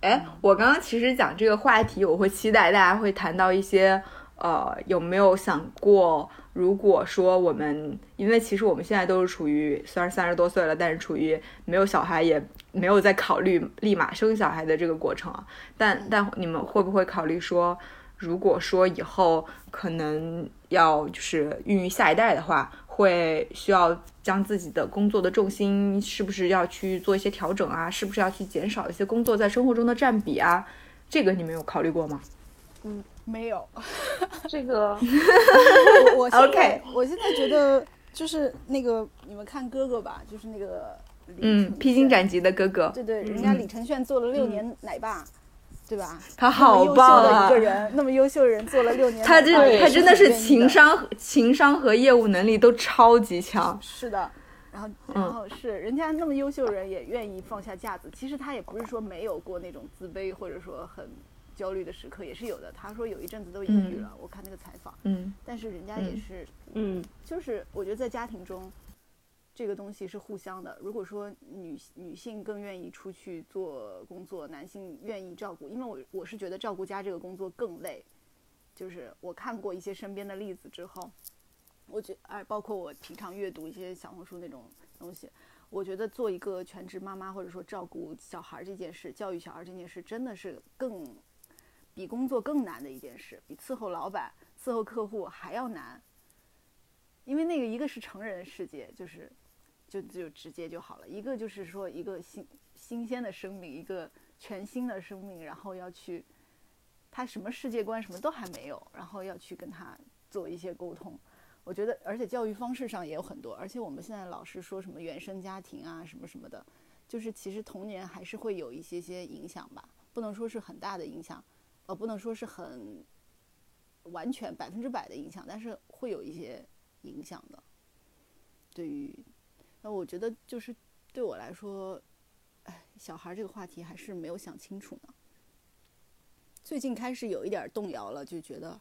哎，我刚刚其实讲这个话题，我会期待大家会谈到一些。呃，有没有想过如果说我们，因为其实我们现在都是处于虽然三十多岁了，但是处于没有小孩，也没有在考虑立马生小孩的这个过程啊。但但你们会不会考虑说，如果说以后可能要就是孕育下一代的话，会需要将自己的工作的重心是不是要去做一些调整啊？是不是要去减少一些工作在生活中的占比啊？这个你们有考虑过吗？嗯，没有。这个，我我现在我现在觉得就是那个你们看哥哥吧，就是那个嗯，披荆斩棘的哥哥，对对，人家李承铉做了六年奶爸，对吧？他好棒啊！一个人那么优秀的人做了六年，他这他真的是情商情商和业务能力都超级强。是的，然后然后是人家那么优秀的人也愿意放下架子，其实他也不是说没有过那种自卑或者说很。焦虑的时刻也是有的。他说有一阵子都抑郁了。我看那个采访，嗯，但是人家也是，嗯，就是我觉得在家庭中，这个东西是互相的。如果说女女性更愿意出去做工作，男性愿意照顾，因为我我是觉得照顾家这个工作更累。就是我看过一些身边的例子之后，我觉哎，包括我平常阅读一些小红书那种东西，我觉得做一个全职妈妈或者说照顾小孩这件事，教育小孩这件事，真的是更。比工作更难的一件事，比伺候老板、伺候客户还要难。因为那个一个是成人世界，就是就就直接就好了；一个就是说一个新新鲜的生命，一个全新的生命，然后要去他什么世界观什么都还没有，然后要去跟他做一些沟通。我觉得，而且教育方式上也有很多，而且我们现在老是说什么原生家庭啊什么什么的，就是其实童年还是会有一些些影响吧，不能说是很大的影响。呃，不能说是很完全百分之百的影响，但是会有一些影响的。对于，那我觉得就是对我来说，哎，小孩这个话题还是没有想清楚呢。最近开始有一点动摇了，就觉得，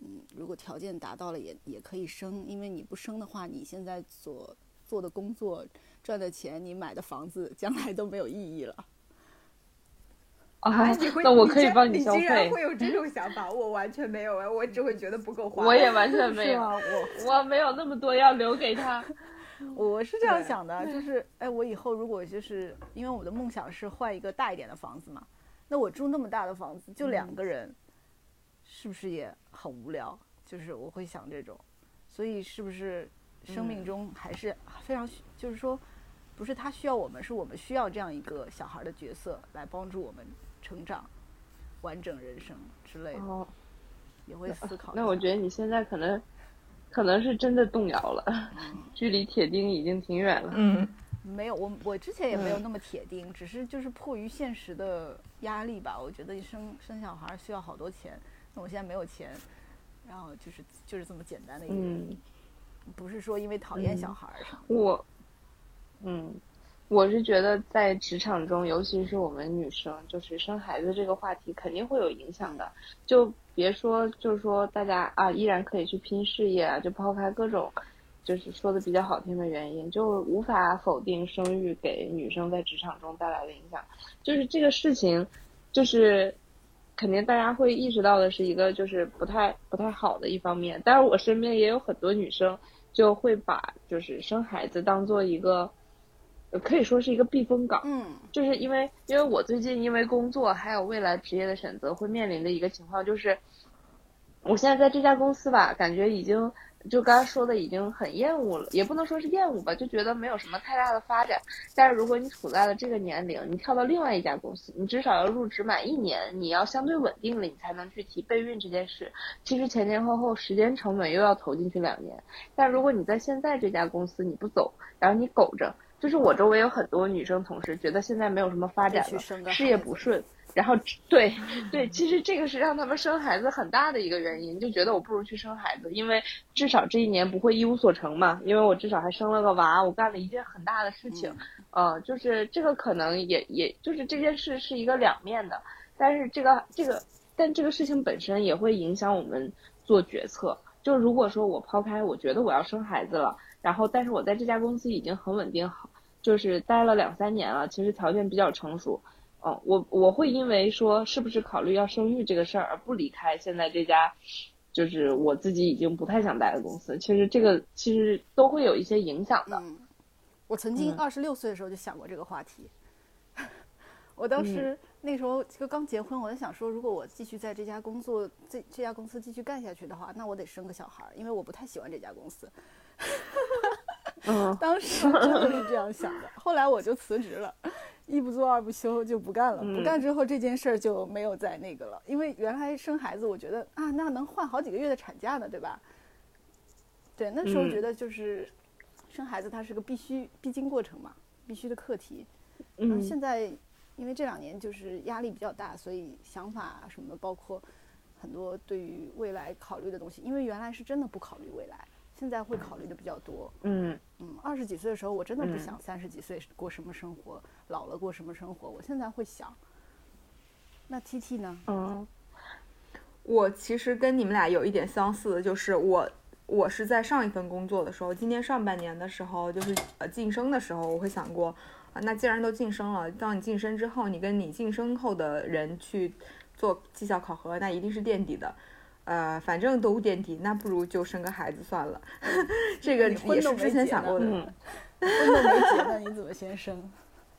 嗯，如果条件达到了，也也可以生，因为你不生的话，你现在所做的工作、赚的钱、你买的房子，将来都没有意义了。啊，那我可以帮你消费。你竟然会有这种想法，我完全没有哎，我只会觉得不够花。我也完全没有，我我没有那么多要留给他。我是这样想的，就是哎，我以后如果就是因为我的梦想是换一个大一点的房子嘛，那我住那么大的房子就两个人，是不是也很无聊？就是我会想这种，所以是不是生命中还是非常就是说，不是他需要我们，是我们需要这样一个小孩的角色来帮助我们。成长，完整人生之类的，也会思考。那我觉得你现在可能，可能是真的动摇了，距离铁钉已经挺远了。嗯，没有，我我之前也没有那么铁钉，只是就是迫于现实的压力吧。我觉得生生小孩需要好多钱，那我现在没有钱，然后就是就是这么简单的一个原因，不是说因为讨厌小孩什么。我，嗯。我是觉得在职场中，尤其是我们女生，就是生孩子这个话题肯定会有影响的。就别说，就是说大家啊，依然可以去拼事业啊，就抛开各种，就是说的比较好听的原因，就无法否定生育给女生在职场中带来的影响。就是这个事情，就是肯定大家会意识到的是一个就是不太不太好的一方面。但是我身边也有很多女生就会把就是生孩子当做一个。可以说是一个避风港，嗯，就是因为因为我最近因为工作还有未来职业的选择，会面临的一个情况就是，我现在在这家公司吧，感觉已经就刚才说的已经很厌恶了，也不能说是厌恶吧，就觉得没有什么太大的发展。但是如果你处在了这个年龄，你跳到另外一家公司，你至少要入职满一年，你要相对稳定了，你才能去提备孕这件事。其实前前后后时间成本又要投进去两年。但如果你在现在这家公司你不走，然后你苟着。就是我周围有很多女生同事，觉得现在没有什么发展了，事业不顺，然后对对，其实这个是让他们生孩子很大的一个原因，就觉得我不如去生孩子，因为至少这一年不会一无所成嘛，因为我至少还生了个娃，我干了一件很大的事情，呃，就是这个可能也也就是这件事是一个两面的，但是这个这个但这个事情本身也会影响我们做决策，就如果说我抛开我觉得我要生孩子了。然后，但是我在这家公司已经很稳定，好，就是待了两三年了，其实条件比较成熟。嗯，我我会因为说是不是考虑要生育这个事儿而不离开现在这家，就是我自己已经不太想待的公司。其实这个其实都会有一些影响的。嗯，我曾经嗯二十六岁的时候就想过这个话题。我当时那时候就刚结婚，我在想说，如果我继续在这家工作这这家公司继续干下去的话，那我得生个小孩儿，因为我不太喜欢这家公司。嗯 当时真的是这样想的。后来我就辞职了，一不做二不休就不干了。不嗯干之后这件事儿就没有再那个了，因为原来生孩子，我觉得啊，那能换好几个月的产假呢，对吧？对，那时候嗯觉得就是生孩子它是个必须必经过程嘛，必须的课题。嗯现在因为这两年就是压力比较大，所以想法啊什么的，包括很多对于未来考虑的东西，因为原来是真的不考虑未来，现在会考虑的比较多。嗯嗯，二十几岁的时候，我真的不嗯想三十几岁过什么生活，老了过什么生活。我现在会想。那 T T 呢？嗯我其实跟你们俩有一点相似的，就是我我是在上一份工作的时候，今年上半年的时候，就是呃晋升的时候，我会想过啊，那既然都晋升了，当你晋升之后，你跟你晋升后的人去做绩效考核，那一定是垫底的。呃，反正都垫底，那不如就生个孩子算了。这个婚都也是之前想过的，嗯，婚都没结呢，你怎么先生？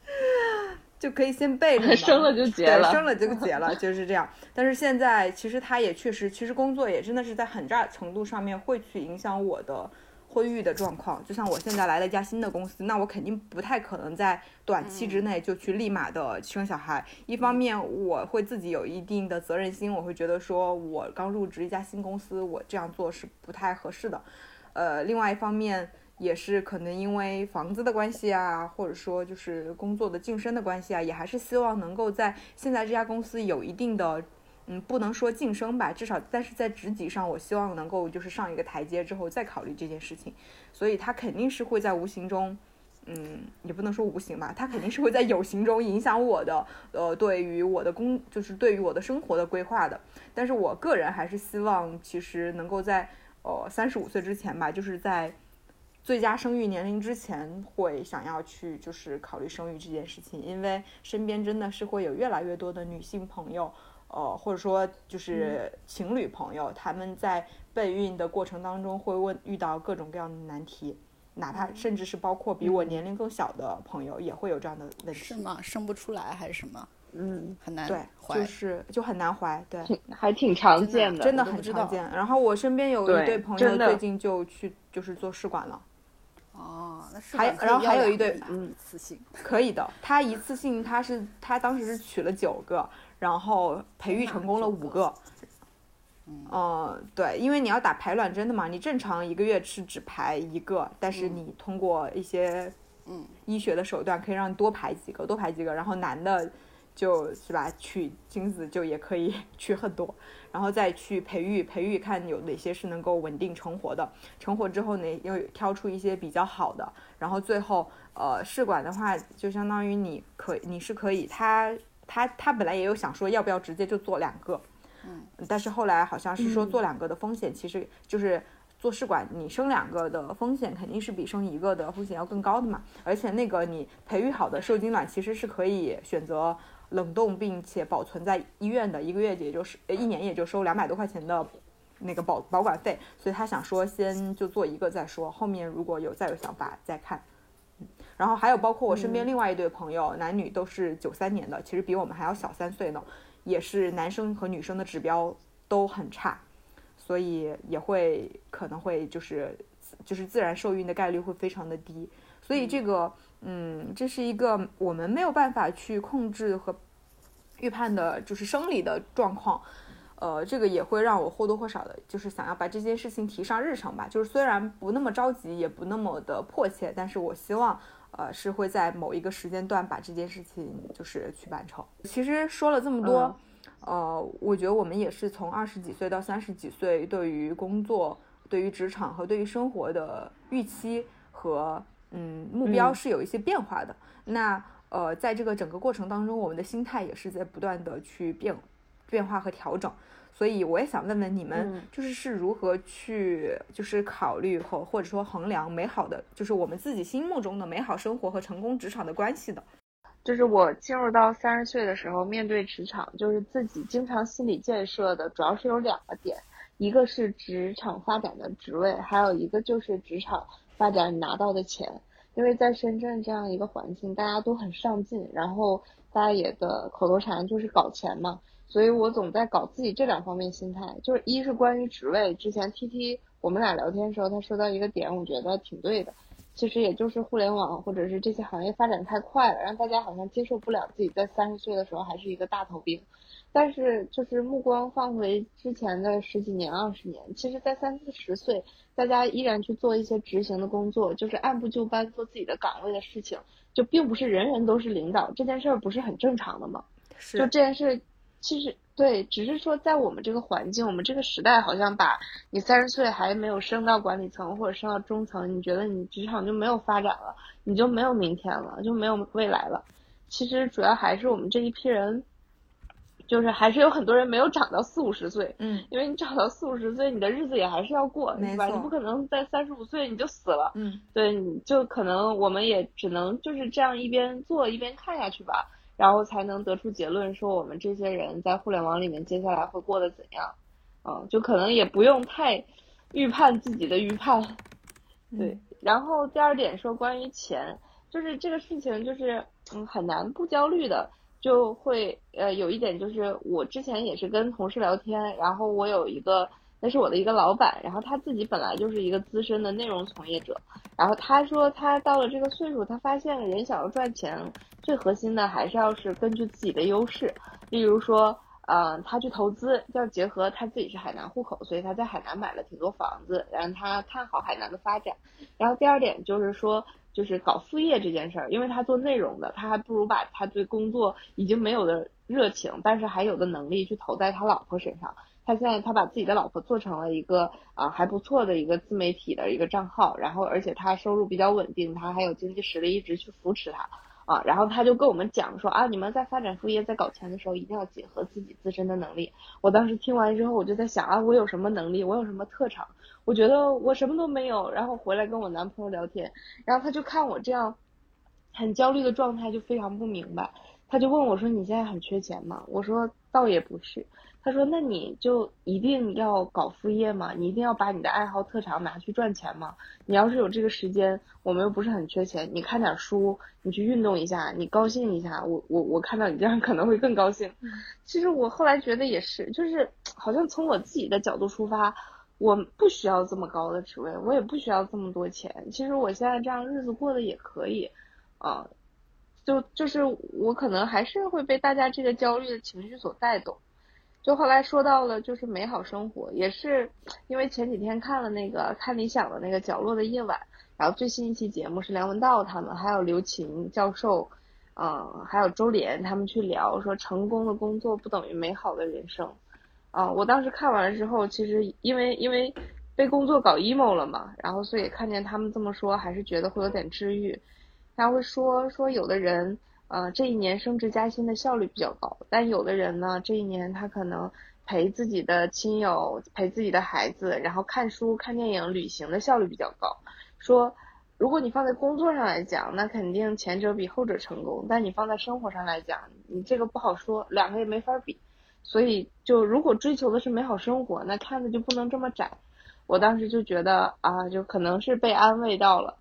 就可以先备着嘛 生了就结对，了。生了就结了，就是这样。但是现在其实他也确实，其实工作也真的是在很大程度上面会去影响我的婚育的状况。就像我现在来了一家新的公司，那我肯定不太可能在短期之内就去立马的生小孩。一方面我会自己有一定的责任心，我会觉得说我刚入职一家新公司，我这样做是不太合适的。呃，另外一方面。也是可能因为房子的关系啊，或者说就是工作的晋升的关系啊，也还是希望能够在现在这家公司有一定的，嗯，不能说晋升吧，至少但是在职级上，我希望能够就是上一个台阶之后再考虑这件事情，所以他肯定是会在无形中。嗯，也不能说无形吧，他肯定是会在有形中影响我的，呃，对于我的工，就是对于我的生活的规划的。但是我个人还是希望，其实能够在，呃，三十五岁之前吧，就是在最佳生育年龄之前会想要去就是考虑生育这件事情，因为身边真的是会有越来越多的女性朋友，呃，或者说就是情侣朋友，他们在备孕的过程当中会问遇到各种各样的难题，哪怕甚至是包括比我年龄更小的朋友也会有这样的问题。是吗？生不出来还是什么？嗯，很难对，怀。就是就很难怀，对，还挺常见的，真的很常见。然后我身边有一对对朋友最近就去就是做试管了。哦，那是还然后还有一对嗯，雌性。可以的，他一次性他是他当时是取了九个，然后培育成功了五个。嗯、对，因为你要打排卵针的嘛，你正常一个月是只排一个，但是你通过一些嗯医学的手段可以让你多排几个，多排几个，然后男的就是吧取精子就也可以 取很多，然后再去培育，培育看有哪些是能够稳定成活的，成活之后呢又挑出一些比较好的，然后最后呃试管的话就相当于你可你是可以，他他他本来也有想说要不要直接就做两个，嗯，但是后来好像是说做两个的风险其实就是。做试管，你生两个的风险肯定是比生一个的风险要更高的嘛。而且那个你培育好的受精卵其实是可以选择冷冻并且保存在医院的，一个月也就是呃一年也就收两百多块钱的那个保保管费。所以他想说先就做一个再说，后面如果有再有想法再看。嗯，然后还有包括我身边另外一对朋友，男女都是九三年的，其实比我们还要小三岁呢，也是男生和女生的指标都很差。所以也会可能会就是就是自然受孕的概率会非常的低，所以这个嗯，这是一个我们没有办法去控制和预判的，就是生理的状况。呃，这个也会让我或多或少的，就是想要把这件事情提上日程吧。就是虽然不那么着急，也不那么的迫切，但是我希望，呃，是会在某一个时间段把这件事情就是去完成。其实说了这么多。嗯呃，我觉得我们也是从二十几岁到三十几岁，对于工作、对于职场和对于生活的预期和嗯目标嗯是有一些变化的。那呃，在这个整个过程当中，我们的心态也是在不断的去变变化和调整。所以我也想问问你们嗯，就是是如何去就是考虑和或者说衡量美好的，就是我们自己心目中的美好生活和成功职场的关系的。就是我进入到三十岁的时候，面对职场，就是自己经常心理建设的，主要是有两个点。一个是职场发展的职位，还有一个就是职场发展拿到的钱。因为在深圳这样一个环境，大家都很上进，然后大家也的口头禅就是搞钱嘛，所以我总在搞自己这两方面心态。就是一是关于职位，之前 T T 我们俩聊天的时候，他说到一个点，我觉得挺对的。其实也就是互联网或者是这些行业发展太快了，让大家好像接受不了自己在三十岁的时候还是一个大头兵。但是就是目光放回之前的十几年、二十年，其实，在三四十岁，大家依然去做一些执行的工作，就是按部就班做自己的岗位的事情，就并不是人人都是领导，这件事儿不是很正常的吗？是。就这件事，其实对，只是说在我们这个环境，我们这个时代，好像把你三十岁还没有升到管理层或者升到中层，你觉得你职场就没有发展了，你就没有明天了，就没有未来了。其实主要还是我们这一批人。就是还是有很多人没有长到四五十岁，嗯，因为你长到四五十岁，你的日子也还是要过，是吧？你不可能在三十五岁你就死了，嗯，对，你就可能我们也只能就是这样一边做一边看下去吧，然后才能得出结论说我们这些人在互联网里面接下来会过得怎样，嗯，就可能也不用太预判自己的预判，对。然后第二点说关于钱，就是这个事情就是嗯很难不焦虑的。就会呃有一点就是我之前也是跟同事聊天，然后我有一个那是我的一个老板，然后他自己本来就是一个资深的内容从业者，然后他说他到了这个岁数，他发现人想要赚钱，最核心的还是要是根据自己的优势，例如说，嗯，他去投资要结合他自己是海南户口，所以他在海南买了挺多房子，然后他看好海南的发展，然后第二点就是说。就是搞副业这件事儿，因为他做内容的，他还不如把他对工作已经没有的热情，但是还有的能力去投在他老婆身上。他现在他把自己的老婆做成了一个啊还不错的一个自媒体的一个账号，然后而且他收入比较稳定，他还有经济实力一直去扶持他啊。然后他就跟我们讲说啊，你们在发展副业在搞钱的时候，一定要结合自己自身的能力。我当时听完之后，我就在想啊，我有什么能力，我有什么特长？我觉得我什么都没有，然后回来跟我男朋友聊天，然后他就看我这样很焦虑的状态，就非常不明白。他就问我说：“你现在很缺钱吗？”我说：“倒也不是。”他说：“那你就一定要搞副业吗？你一定要把你的爱好特长拿去赚钱吗？你要是有这个时间，我们又不是很缺钱，你看点书，你去运动一下，你高兴一下，我我我看到你这样可能会更高兴。”其实我后来觉得也是，就是好像从我自己的角度出发。我不需要这么高的职位，我也不需要这么多钱。其实我现在这样日子过得也可以，啊，就就是我可能还是会被大家这个焦虑的情绪所带动。就后来说到了就是美好生活，也是因为前几天看了那个看理想的那个角落的夜晚，然后最新一期节目是梁文道他们还有刘琴教授，嗯，还有周濂他们去聊说成功的工作不等于美好的人生。啊，我当时看完了之后，其实因为因为被工作搞 emo 了嘛，然后所以看见他们这么说，还是觉得会有点治愈。他会说说有的人，呃，这一年升职加薪的效率比较高，但有的人呢，这一年他可能陪自己的亲友、陪自己的孩子，然后看书、看电影、旅行的效率比较高。说如果你放在工作上来讲，那肯定前者比后者成功，但你放在生活上来讲，你这个不好说，两个也没法比。所以，就如果追求的是美好生活，那看的就不能这么窄。我当时就觉得啊，就可能是被安慰到了。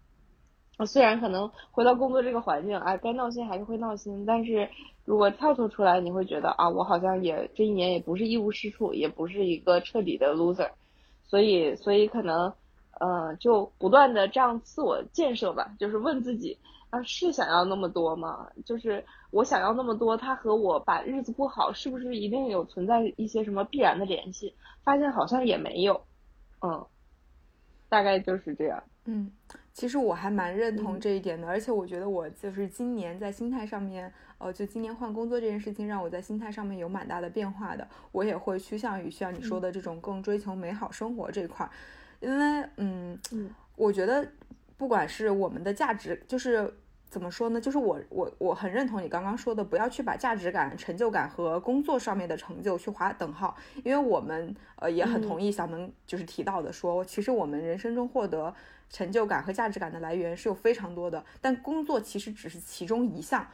虽然可能回到工作这个环境，啊，该闹心还是会闹心，但是如果跳脱出来，你会觉得啊，我好像也这一年也不是一无是处，也不是一个彻底的 loser。所以，所以可能，呃，就不断的这样自我建设吧，就是问自己。啊，是想要那么多吗？就是我想要那么多，他和我把日子过好，是不是一定有存在一些什么必然的联系？发现好像也没有，嗯，大概就是这样。嗯，其实我还蛮认同这一点的，而且我觉得我就是今年在心态上面，呃，就今年换工作这件事情，让我在心态上面有蛮大的变化的。我也会趋向于像你说的这种更追求美好生活这一块，因为，嗯，我觉得。不管是我们的价值，就是怎么说呢？就是我我我很认同你刚刚说的，不要去把价值感、成就感和工作上面的成就去划等号，因为我们呃也很同意小萌就是提到的，说其实我们人生中获得成就感和价值感的来源是有非常多的，但工作其实只是其中一项，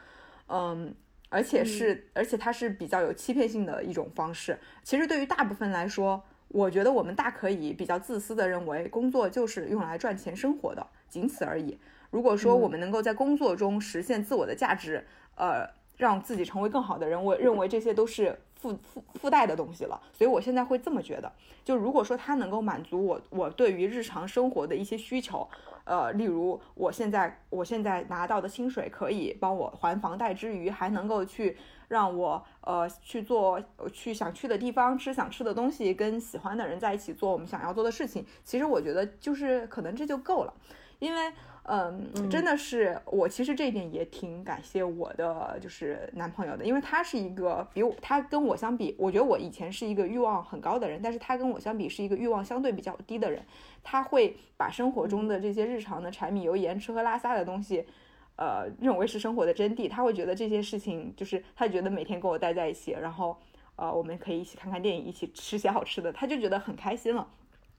嗯，而且是而且它是比较有欺骗性的一种方式。其实对于大部分来说。我觉得我们大可以比较自私的认为，工作就是用来赚钱生活的，仅此而已。如果说我们能够在工作中实现自我的价值，呃，让自己成为更好的人，我认为这些都是附附附带的东西了。所以我现在会这么觉得，就如果说它能够满足我我对于日常生活的一些需求，呃，例如我现在我现在拿到的薪水可以帮我还房贷之余，还能够去。让我呃去做去想去的地方，吃想吃的东西，跟喜欢的人在一起做我们想要做的事情。其实我觉得就是可能这就够了，因为嗯，真的是我其实这一点也挺感谢我的就是男朋友的，因为他是一个比我他跟我相比，我觉得我以前是一个欲望很高的人，但是他跟我相比是一个欲望相对比较低的人，他会把生活中的这些日常的柴米油盐吃喝拉撒的东西。呃，认为是生活的真谛，他会觉得这些事情就是他觉得每天跟我待在一起，然后呃，我们可以一起看看电影，一起吃些好吃的，他就觉得很开心了。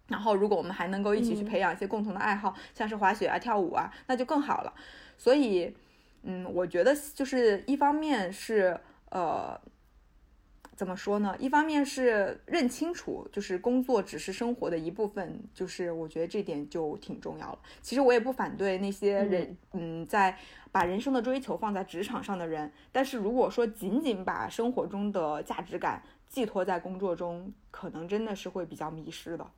然后如果我们还能够一起去培养一些共同的爱好，像是滑雪啊、跳舞啊，那就更好了。所以，嗯，我觉得就是一方面是呃。怎么说呢？一方面是认清楚，就是工作只是生活的一部分，就是我觉得这点就挺重要了。其实我也不反对那些人，嗯，在把人生的追求放在职场上的人。但是如果说仅仅把生活中的价值感寄托在工作中，可能真的是会比较迷失的。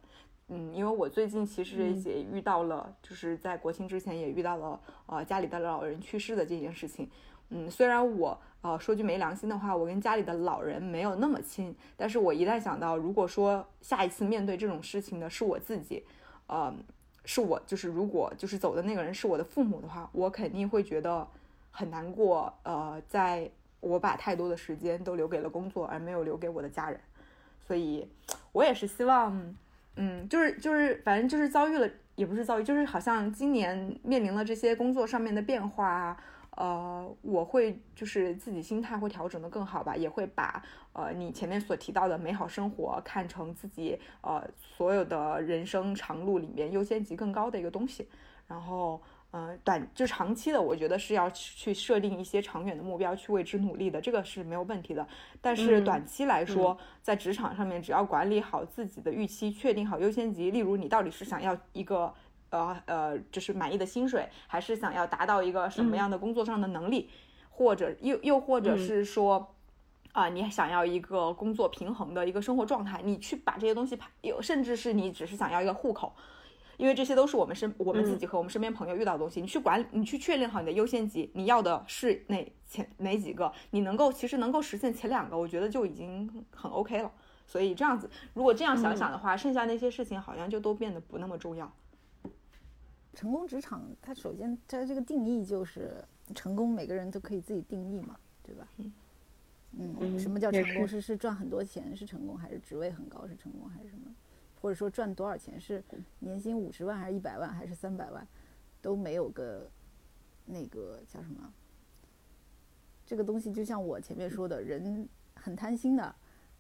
嗯，因为我最近其实也遇到了，就是在国庆之前也遇到了，呃，家里的老人去世的这件事情。嗯，虽然我呃说句没良心的话，我跟家里的老人没有那么亲，但是我一旦想到，如果说下一次面对这种事情的是我自己，呃，是我就是如果就是走的那个人是我的父母的话，我肯定会觉得很难过。呃，在我把太多的时间都留给了工作，而没有留给我的家人，所以我也是希望，嗯，就是就是反正就是遭遇了，也不是遭遇，就是好像今年面临了这些工作上面的变化。呃，我会就是自己心态会调整的更好吧，也会把呃你前面所提到的美好生活看成自己呃所有的人生长路里面优先级更高的一个东西。然后，嗯，短就长期的，我觉得是要去设定一些长远的目标去为之努力的，这个是没有问题的。但是短期来说，在职场上面，只要管理好自己的预期，确定好优先级，例如你到底是想要一个。呃呃，就是满意的薪水，还是想要达到一个什么样的工作上的能力，或者又又或者是说，啊，你想要一个工作平衡的一个生活状态，你去把这些东西排，有甚至是你只是想要一个户口，因为这些都是我们身我们自己和我们身边朋友遇到的东西，你去管，你去确定好你的优先级，你要的是哪前哪几个，你能够其实能够实现前两个，我觉得就已经很 OK 了。所以这样子，如果这样想想的话，剩下那些事情好像就都变得不那么重要。成功职场，它首先它这个定义就是成功，每个人都可以自己定义嘛，对吧？嗯，什么叫成功？是是赚很多钱是成功，还是职位很高是成功，还是什么？或者说赚多少钱是年薪五十万还是一百万还是三百万，都没有个那个叫什么？这个东西就像我前面说的，人很贪心的，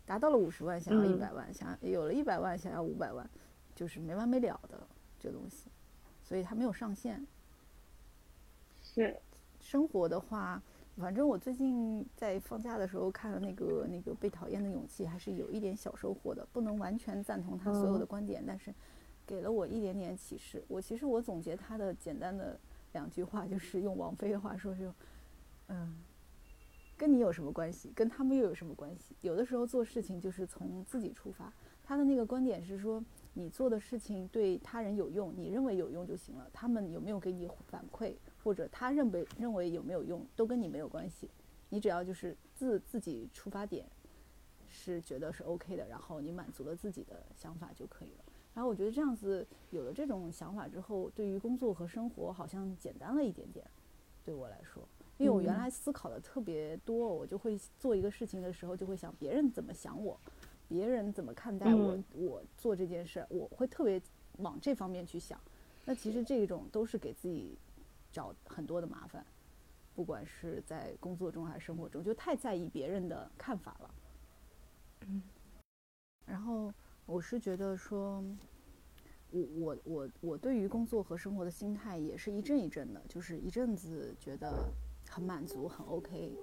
达到了五十万想要一百万，想有了一百万想要五百万，就是没完没了的这个东西。所以它没有上限。是，生活的话，反正我最近在放假的时候看了那个那个被讨厌的勇气，还是有一点小收获的。不能完全赞同他所有的观点，但是给了我一点点启示。我其实我总结他的简单的两句话，就是用王菲的话说，就嗯，跟你有什么关系？跟他们又有什么关系？有的时候做事情就是从自己出发。他的那个观点是说。你做的事情对他人有用，你认为有用就行了。他们有没有给你反馈，或者他认为认为有没有用，都跟你没有关系。你只要就是自自己出发点是觉得是 OK 的，然后你满足了自己的想法就可以了。然后我觉得这样子有了这种想法之后，对于工作和生活好像简单了一点点。对我来说，因为我原来思考的特别多，我就会做一个事情的时候就会想别人怎么想我。别人怎么看待我？我做这件事，我会特别往这方面去想。那其实这种都是给自己找很多的麻烦，不管是在工作中还是生活中，就太在意别人的看法了。嗯。然后我是觉得说，我我我我对于工作和生活的心态也是一阵一阵的，就是一阵子觉得很满足很 OK，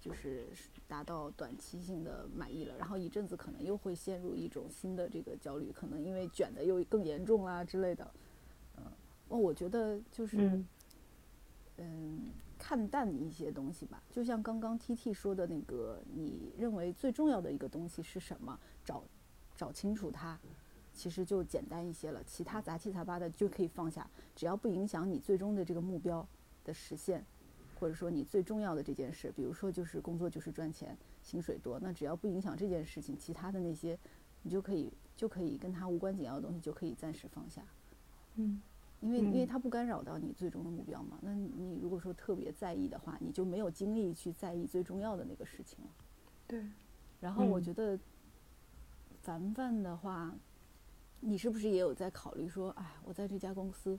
就是达到短期性的满意了，然后一阵子可能又会陷入一种新的这个焦虑，可能因为卷的又更严重啦之类的。嗯，哦，我觉得就是嗯，看淡一些东西吧。就像刚刚 T T 说的那个，你认为最重要的一个东西是什么？找找清楚它。其实就简单一些了，其他杂七杂八的就可以放下，只要不影响你最终的这个目标的实现，或者说你最重要的这件事，比如说就是工作就是赚钱，薪水多，那只要不影响这件事情，其他的那些你就可以就可以跟他无关紧要的东西就可以暂时放下。嗯，因为因为它不干扰到你最终的目标嘛。那你如果说特别在意的话，你就没有精力去在意最重要的那个事情了。对。然后我觉得，凡凡的话。你是不是也有在考虑说，哎，我在这家公司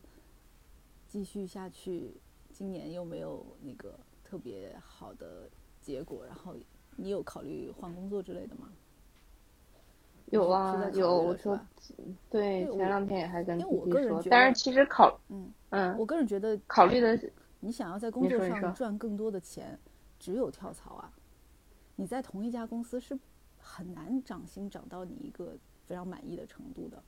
继续下去，今年又没有那个特别好的结果，然后你有考虑换工作之类的吗？有啊，有。我说，对，前两天也还跟弟弟说，但是其实考，嗯嗯，我个人觉得考虑的，你想要在工作上赚更多的钱，只有跳槽啊。你在同一家公司是很难涨薪涨到你一个。非常满意的程度的，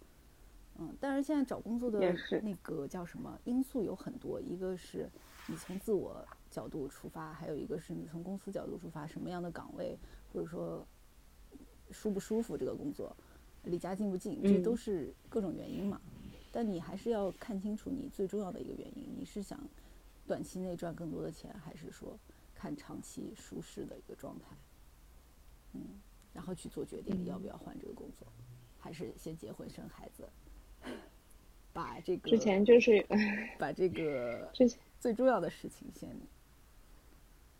嗯，但是现在找工作的那个叫什么因素有很多，一个是你从自我角度出发，还有一个是你从公司角度出发，什么样的岗位或者说舒不舒服这个工作，离家近不近，这都是各种原因嘛。但你还是要看清楚你最重要的一个原因，你是想短期内赚更多的钱，还是说看长期舒适的一个状态，嗯，然后去做决定要不要换这个工作。还是先结婚生孩子，把这个之前就是把这个之前最重要的事情先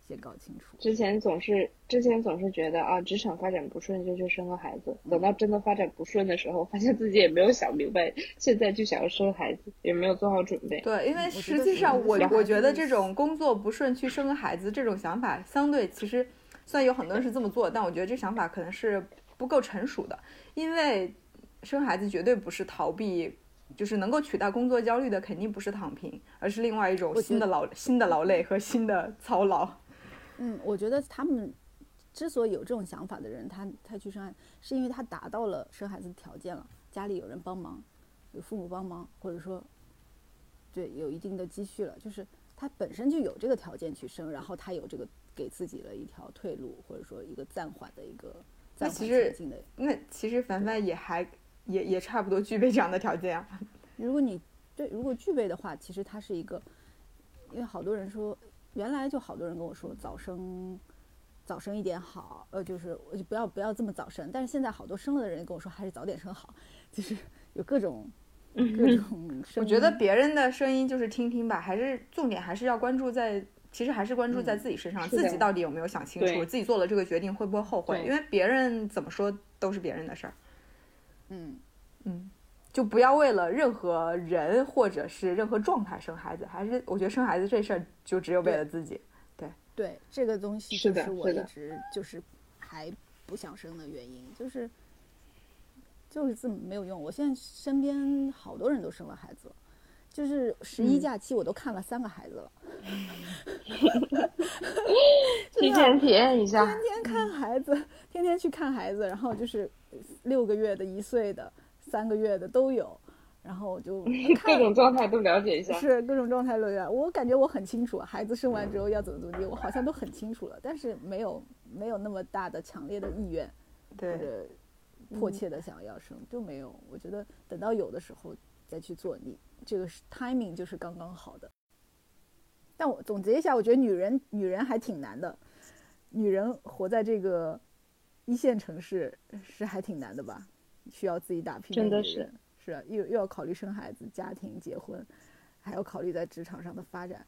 先搞清楚。之前总是之前总是觉得啊，职场发展不顺就去生个孩子，等到真的发展不顺的时候，发现自己也没有想明白，现在就想要生孩子，也没有做好准备。对，因为实际上我我觉得这种工作不顺去生个孩子这种想法，相对其实虽然有很多人是这么做，但我觉得这想法可能是。不够成熟的，因为生孩子绝对不是逃避，就是能够取代工作焦虑的，肯定不是躺平，而是另外一种新的劳新的劳累和新的操劳。嗯，我觉得他们之所以有这种想法的人，他他去生孩子，是因为他达到了生孩子的条件了，家里有人帮忙，有父母帮忙，或者说对有一定的积蓄了，就是他本身就有这个条件去生，然后他有这个给自己了一条退路，或者说一个暂缓的一个。那其实，那其实凡凡也还也也差不多具备这样的条件啊。如果你对如果具备的话，其实它是一个，因为好多人说，原来就好多人跟我说早生早生一点好，呃，就是就不要不要这么早生。但是现在好多生了的人跟我说，还是早点生好，就是有各种 各种。我觉得别人的声音就是听听吧，还是重点还是要关注在。其实还是关注在自己身上，自己到底有没有想清楚，自己做了这个决定会不会后悔？因为别人怎么说都是别人的事儿。嗯嗯，就不要为了任何人或者是任何状态生孩子，还是我觉得生孩子这事儿就只有为了自己。对对，这个东西就是我一直就是还不想生的原因，就是就是这么没有用。我现在身边好多人都生了孩子。就是十一假期，我都看了三个孩子了，提前体验一下，天天看孩子，天天去看孩子，然后就是六个月的、一岁的、三个月的都有，然后我就 各种状态都了解一下，是各种状态都了解。我感觉我很清楚，孩子生完之后要怎么怎么地，我好像都很清楚了，但是没有没有那么大的强烈的意愿，或者迫切的想要生，就没有。我觉得等到有的时候再去做你。这个是 timing 就是刚刚好的，但我总结一下，我觉得女人女人还挺难的，女人活在这个一线城市是还挺难的吧？需要自己打拼，真的是是又又要考虑生孩子、家庭、结婚，还要考虑在职场上的发展，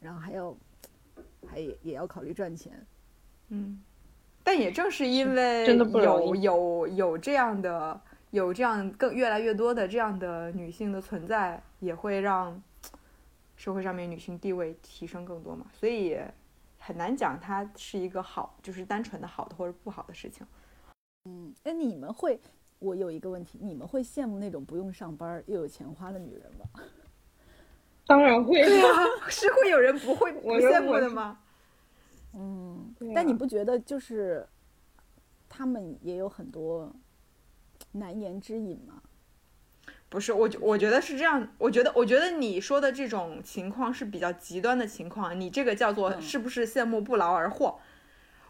然后还要还也也要考虑赚钱，嗯，但也正是因为有有有这样的。有这样更越来越多的这样的女性的存在，也会让社会上面女性地位提升更多嘛？所以很难讲它是一个好，就是单纯的好的或者不好的事情。嗯，那，你们会，我有一个问题，你们会羡慕那种不用上班又有钱花的女人吗？当然会啊，是会有人不会不羡慕的吗？嗯，对但你啊不觉得就是他们也有很多难言之隐吗？不是，我觉我觉得是这样，我觉得我觉得你说的这种情况是比较极端的情况，你这个叫做嗯是不是羡慕不劳而获？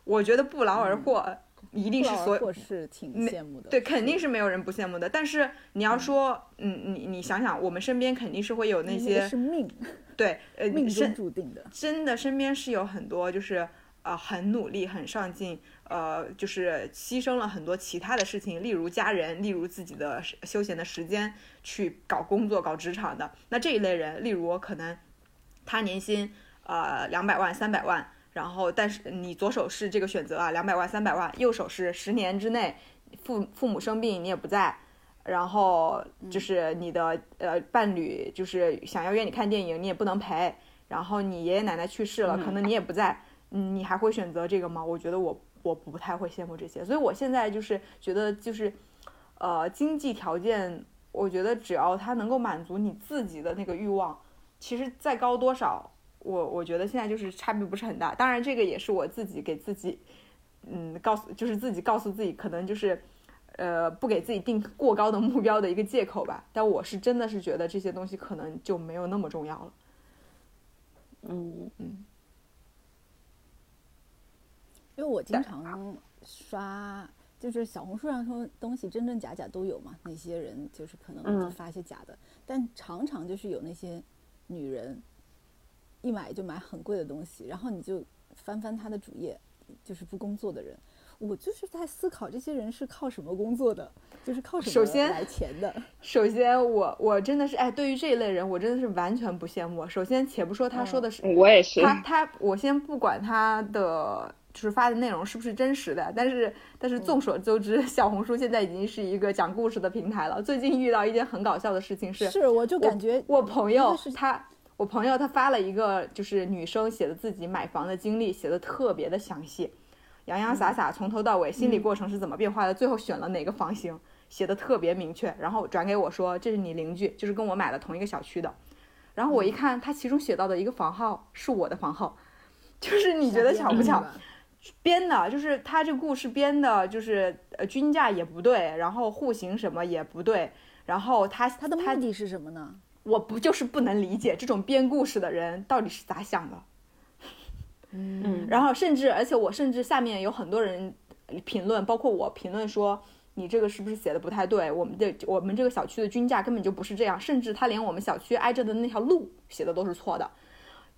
我觉得不劳而获一定是所有或是挺羡慕的，对，肯定是没有人不羡慕的。但是你要说，嗯，你你想想，我们身边肯定是会有那些是命，对，呃，命中注定的。真的身边是有很多就是呃很努力、很上进，呃，就是牺牲了很多其他的事情，例如家人，例如自己的时休闲的时间去搞工作、搞职场的。那这一类人，例如可能他年薪呃两百万、三百万，然后但是你左手是这个选择啊，两百万、三百万，右手是十年之内父父母生病你也不在。然后就是你的呃伴侣，就是想要约你看电影，你也不能陪。然后你爷爷奶奶去世了，可能你也不在，嗯，你还会选择这个吗？我觉得我我不太会羡慕这些，所以我现在就是觉得就是，呃，经济条件，我觉得只要他能够满足你自己的那个欲望，其实再高多少，我我觉得现在就是差别不是很大。当然，这个也是我自己给自己，嗯，告诉就是自己告诉自己，可能就是。呃，不给自己定过高的目标的一个借口吧，但我是真的是觉得这些东西可能就没有那么重要了。嗯嗯因为我经常刷，就是小红书上说东西真真假假都有嘛，那些人就是可能发一些假的，但常常就是有那些女人一买就买很贵的东西，然后你就翻翻他的主页，就是不工作的人。我就是在思考，这些人是靠什么工作的？就是靠什么来钱的？首先我，我真的是哎，对于这一类人，我真的是完全不羡慕。首先，且不说他说的是、我也是。他他，我先不管他的就是发的内容是不是真实的，但是但是众所周知，小红书现在已经是一个讲故事的平台了。最近遇到一件很搞笑的事情是，是，我就感觉我朋友他，我朋友他发了一个就是女生写的自己买房的经历，写的特别的详细，洋洋洒洒从头到尾心理过程是怎么变化的，最后选了哪个房型，写的特别明确，然后转给我说这是你邻居，就是跟我买的同一个小区的。然后我一看，他其中写到的一个房号是我的房号，就是你觉得巧不巧？编的，就是他这个故事编的，就是呃均价也不对，然后户型什么也不对，然后他他的目的是什么呢？我不就是不能理解这种编故事的人到底是咋想的。嗯，然后甚至，而且我甚至下面有很多人评论，包括我评论说你这个是不是写的不太对？我们的我们这个小区的均价根本就不是这样，甚至他连我们小区挨着的那条路写的都是错的，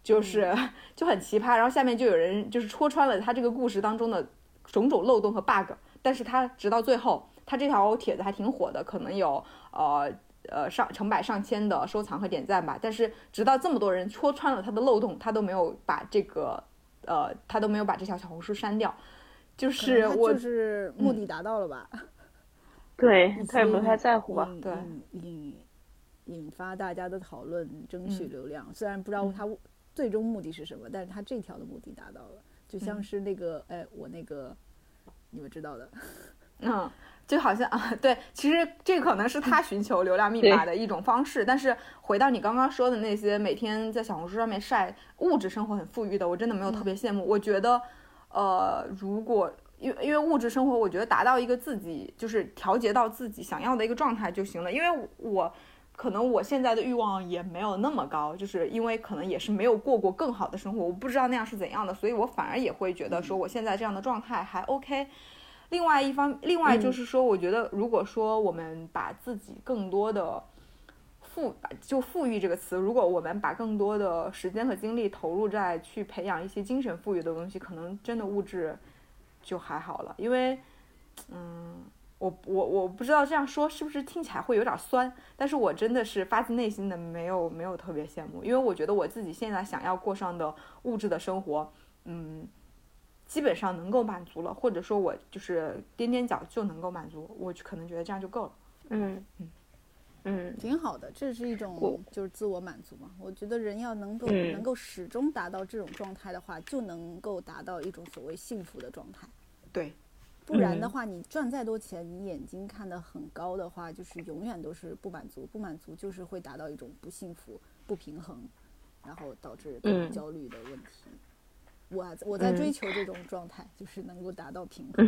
就是就很奇葩。然后下面就有人就是戳穿了他这个故事当中的种种漏洞和 bug，但是他直到最后，他这条帖子还挺火的，可能有呃。呃，上成百上千的收藏和点赞吧，但是直到这么多人戳穿了他的漏洞，他都没有把这个呃，他都没有把这条小红书删掉，就是我就是目的达到了吧？对 他也不太在乎吧？对引引引发大家的讨论，争取嗯流量。虽然不知道他最终目的是什么，但是他这条的目的达到了，就像嗯是那个哎，我那个你们知道的，嗯，就好像啊，对，其实这可能是他寻求流量密码的一种方式。但是回到你刚刚说的那些每天在小红书上面晒物质生活很富裕的，我真的没有特别羡慕。我觉得，呃，如果因为因为物质生活，我觉得达到一个自己就是调节到自己想要的一个状态就行了。因为我可能我现在的欲望也没有那么高，就是因为可能也是没有过过更好的生活，我不知道那样是怎样的，所以我反而也会觉得说我现在这样的状态还 OK。另外一方，另外就是说，我觉得如果说我们把自己更多的富，就富裕这个词，如果我们把更多的时间和精力投入在去培养一些精神富裕的东西，可能真的物质就还好了。因为，嗯，我我我不知道这样说是不是听起来会有点酸，但是我真的是发自内心的没有没有特别羡慕，因为我觉得我自己现在想要过上的物质的生活，嗯。基本上能够满足了，或者说我就是踮踮脚就能够满足，我就可能觉得这样就够了。嗯嗯嗯挺好的，这是一种就是自我满足嘛。我觉得人要能够、嗯能够始终达到这种状态的话，就能够达到一种所谓幸福的状态。对，不然的嗯话，你赚再多钱，你眼睛看得很高的话，就是永远都是不满足，不满足就是会达到一种不幸福、不平衡，然后导致各种嗯焦虑的问题。我我在追求这种状态，就是能够达到平衡。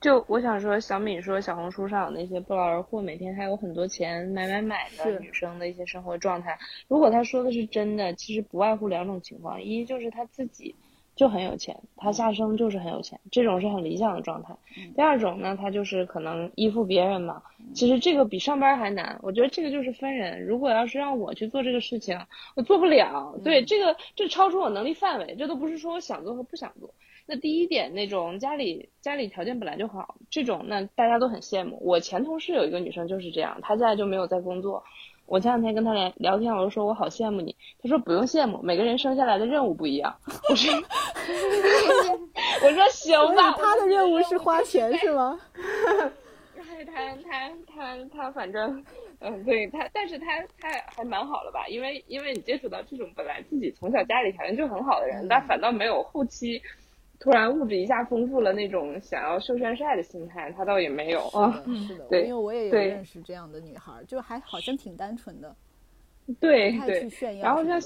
就我想说，小敏说小红书上有那些不劳而获，每天还有很多钱买买买的女生的一些生活状态。如果她说的是真的，其实不外乎两种情况：一就是她自己就很有钱，他下生就是很有钱，这种是很理想的状态；第二种呢，他就是可能依附别人嘛。其实这个比上班还难。我觉得这个就是分人。如果要是让我去做这个事情，我做不了。对，这个这超出我能力范围，这都不是说我想做和不想做。那第一点，那种家里家里条件本来就好，这种那大家都很羡慕。我前同事有一个女生就是这样，她现在就没有在工作。我前两天跟他聊聊天，我就说我好羡慕你。他说不用羡慕，每个人生下来的任务不一样。我说，我说行吧。他的任务是花钱是吗？他他他他反正，嗯，对他，但是他他还蛮好了吧？因为因为你接触到这种本来自己从小家里条件就很好的人，但反倒没有后期。突然物质一下丰富了，那种想要秀炫帅的心态，他倒也没有啊。是的，对，因为我也有认识这样的女孩，就还好像挺单纯的。对对。然后像。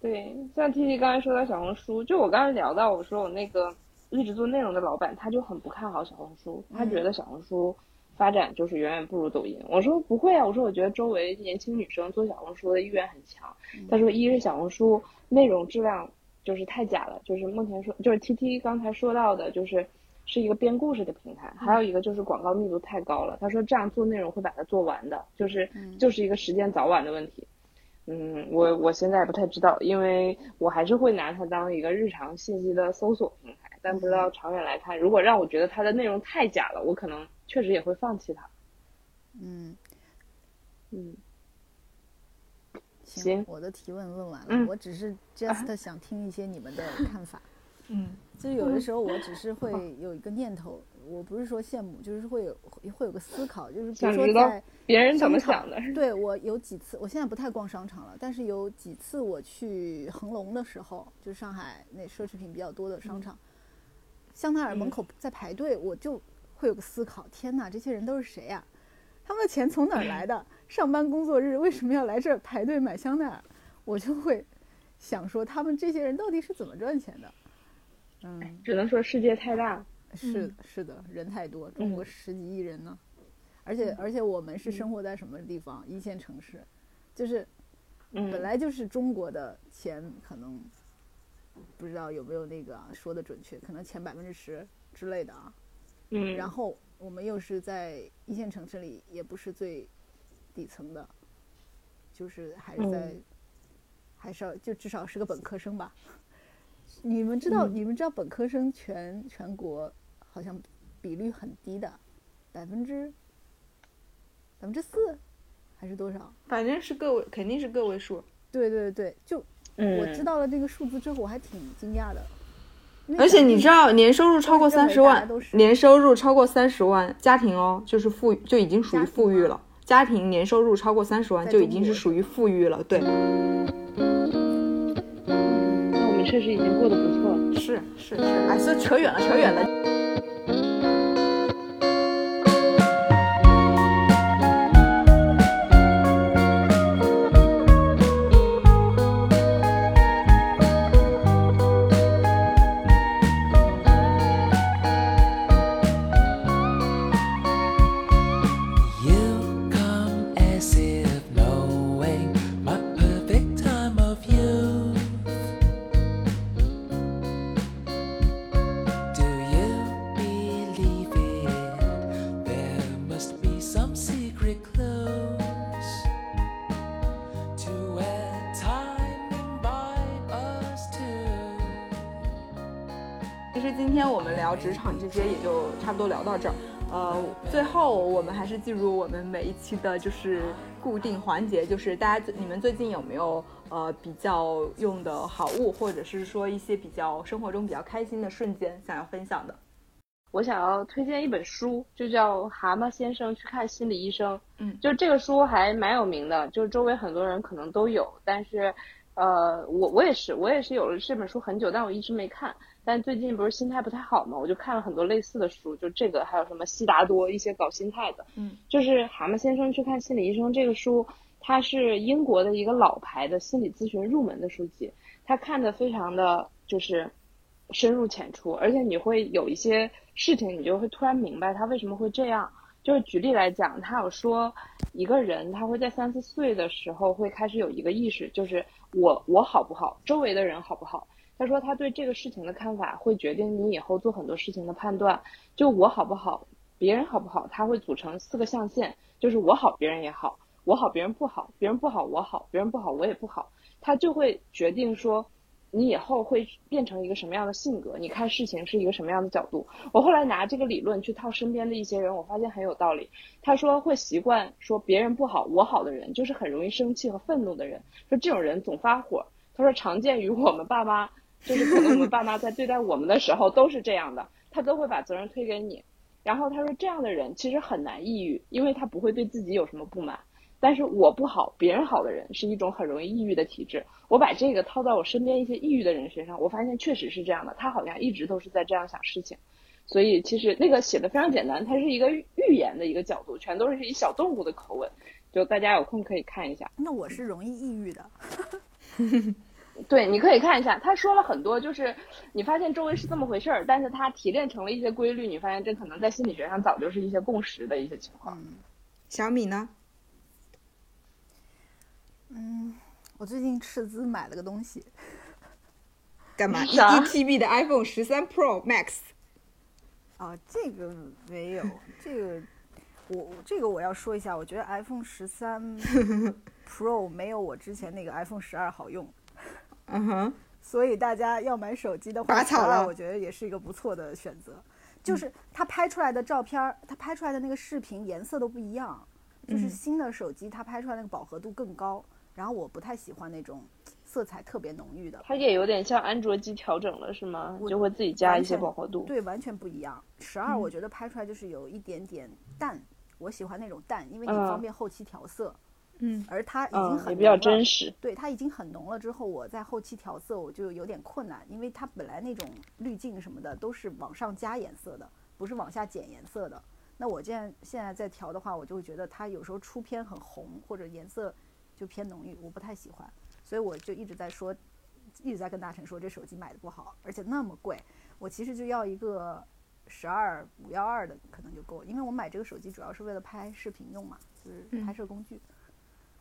对，像 T T 刚才说到小红书，就我刚才聊到，我说我那个一直做内容的老板，他就很不看好小红书，他觉得小红书发展就是远远不如抖音。我说不会啊，我说我觉得周围年轻女生做小红书的意愿很强。他说，一是小红书内容质量。就是太假了，就是目前说，就是 T T 刚才说到的，就是是一个编故事的平台，还有一个就是广告密度太高了。他说这样做内容会把它做完的，就是就是一个时间早晚的问题。嗯，我我现在不太知道，因为我还是会拿它当一个日常信息的搜索平台，但不知道长远来看，如果让我觉得它的内容太假了，我可能确实也会放弃它。嗯嗯。行，我的提问问完了，我只是 just 想听一些你们的 看法。嗯，就有的时候我只是会有一个念头，我不是说羡慕，就是会有会有个思考，就是比如说在别人怎么想的。对我有几次，我现在不太逛商场了，但是有几次我去恒隆的时候，就上海那奢侈品比较多的商场，香奈儿门口在排队，我就会有个思考：天哪，这些人都是谁呀？他们的钱从哪儿来的？上班工作日 为什么要来这儿排队买香奈儿？我就会想说，他们这些人到底是怎么赚钱的？嗯，只能说世界太大，是是的，人太多，中国十几亿人呢，而且而且我们是生活在什么地方？一线城市，就是本来就是中国的钱可能不知道有没有那个说的准确，可能前百分之十之类的啊。嗯，然后我们又是在一线城市里，也不是最。底层的，就是还是在，还是要就至少是个本科生吧。你们知道，你们知道本科生全全国好像比率很低的，百分之百分之四还是多少？反正是个位，肯定是个位数。对对对，就我知道了这个数字之后，我还挺惊讶的。而且你知道，年收入超过三十万，年收入超过三十万家庭哦，就是富就已经属于富裕了。家庭年收入超过三十万就已经是属于富裕了，对。那我们确实已经过得不错了，是是是，哎，这扯远了，扯远了。聊到这儿，呃，最后我们还是进入我们每一期的就是固定环节，就是大家你们最近有没有呃比较用的好物，或者是说一些比较生活中比较开心的瞬间想要分享的？我想要推荐一本书，就叫《蛤蟆先生去看心理医生》。嗯，就这个书还蛮有名的，就是周围很多人可能都有，但是呃，我我也是，我也是有了这本书很久，但我一直没看。但最近不是心态不太好嘛，我就看了很多类似的书，就这个还有什么悉达多一些搞心态的，嗯，就是蛤蟆先生去看心理医生这个书，它是英国的一个老牌的心理咨询入门的书籍，他看的非常的就是深入浅出，而且你会有一些事情，你就会突然明白他为什么会这样。就是举例来讲，他有说一个人他会在三四岁的时候会开始有一个意识，就是我我好不好，周围的人好不好。他说他对这个事情的看法会决定你以后做很多事情的判断。就我好不好，别人好不好，他会组成四个象限，就是我好别人也好，我好别人不好，别人不好我好，别人不好我也不好。他就会决定说。你以后会变成一个什么样的性格？你看事情是一个什么样的角度？我后来拿这个理论去套身边的一些人，我发现很有道理。他说会习惯说别人不好我好的人，就是很容易生气和愤怒的人。说这种人总发火。他说常见于我们爸妈，就是可能我们爸妈在对待我们的时候都是这样的，他都会把责任推给你。然后他说这样的人其实很难抑郁，因为他不会对自己有什么不满。但是我不好，别人好的人是一种很容易抑郁的体质。我把这个套在我身边一些抑郁的人身上，我发现确实是这样的。他好像一直都是在这样想事情，所以其实那个写的非常简单，它是一个寓言的一个角度，全都是以小动物的口吻，就大家有空可以看一下。那我是容易抑郁的，对，你可以看一下。他说了很多，就是你发现周围是这么回事儿，但是他提炼成了一些规律，你发现这可能在心理学上早就是一些共识的一些情况。小米呢？嗯，我最近斥资买了个东西，干嘛？一 TB 的 iPhone 十三 Pro Max。啊，这个没有，这个我这个我要说一下，我觉得 iPhone 十三 Pro 没有我之前那个 iPhone 十二好用。嗯哼。所以大家要买手机的话，我觉得也是一个不错的选择。就是它拍出来的照片，它拍出来的那个视频颜色都不一样，就是新的手机它拍出来那个饱和度更高。然后我不太喜欢那种色彩特别浓郁的，它也有点像安卓机调整了是吗？就会自己加一些饱和度。对，完全不一样。十二我觉得拍出来就是有一点点淡，我喜欢那种淡，因为你方便后期调色。嗯。而它已经很比较真实。对，它已经很浓了之后，我在后期调色我就有点困难，因为它本来那种滤镜什么的都是往上加颜色的，不是往下减颜色的。那我现在现在在调的话，我就会觉得它有时候出片很红或者颜色。就偏浓郁，我不太喜欢，所以我就一直在说，一直在跟大成说这手机买的不好，而且那么贵。我其实就要一个十二五幺二的可能就够了，因为我买这个手机主要是为了拍视频用嘛，就是拍摄工具。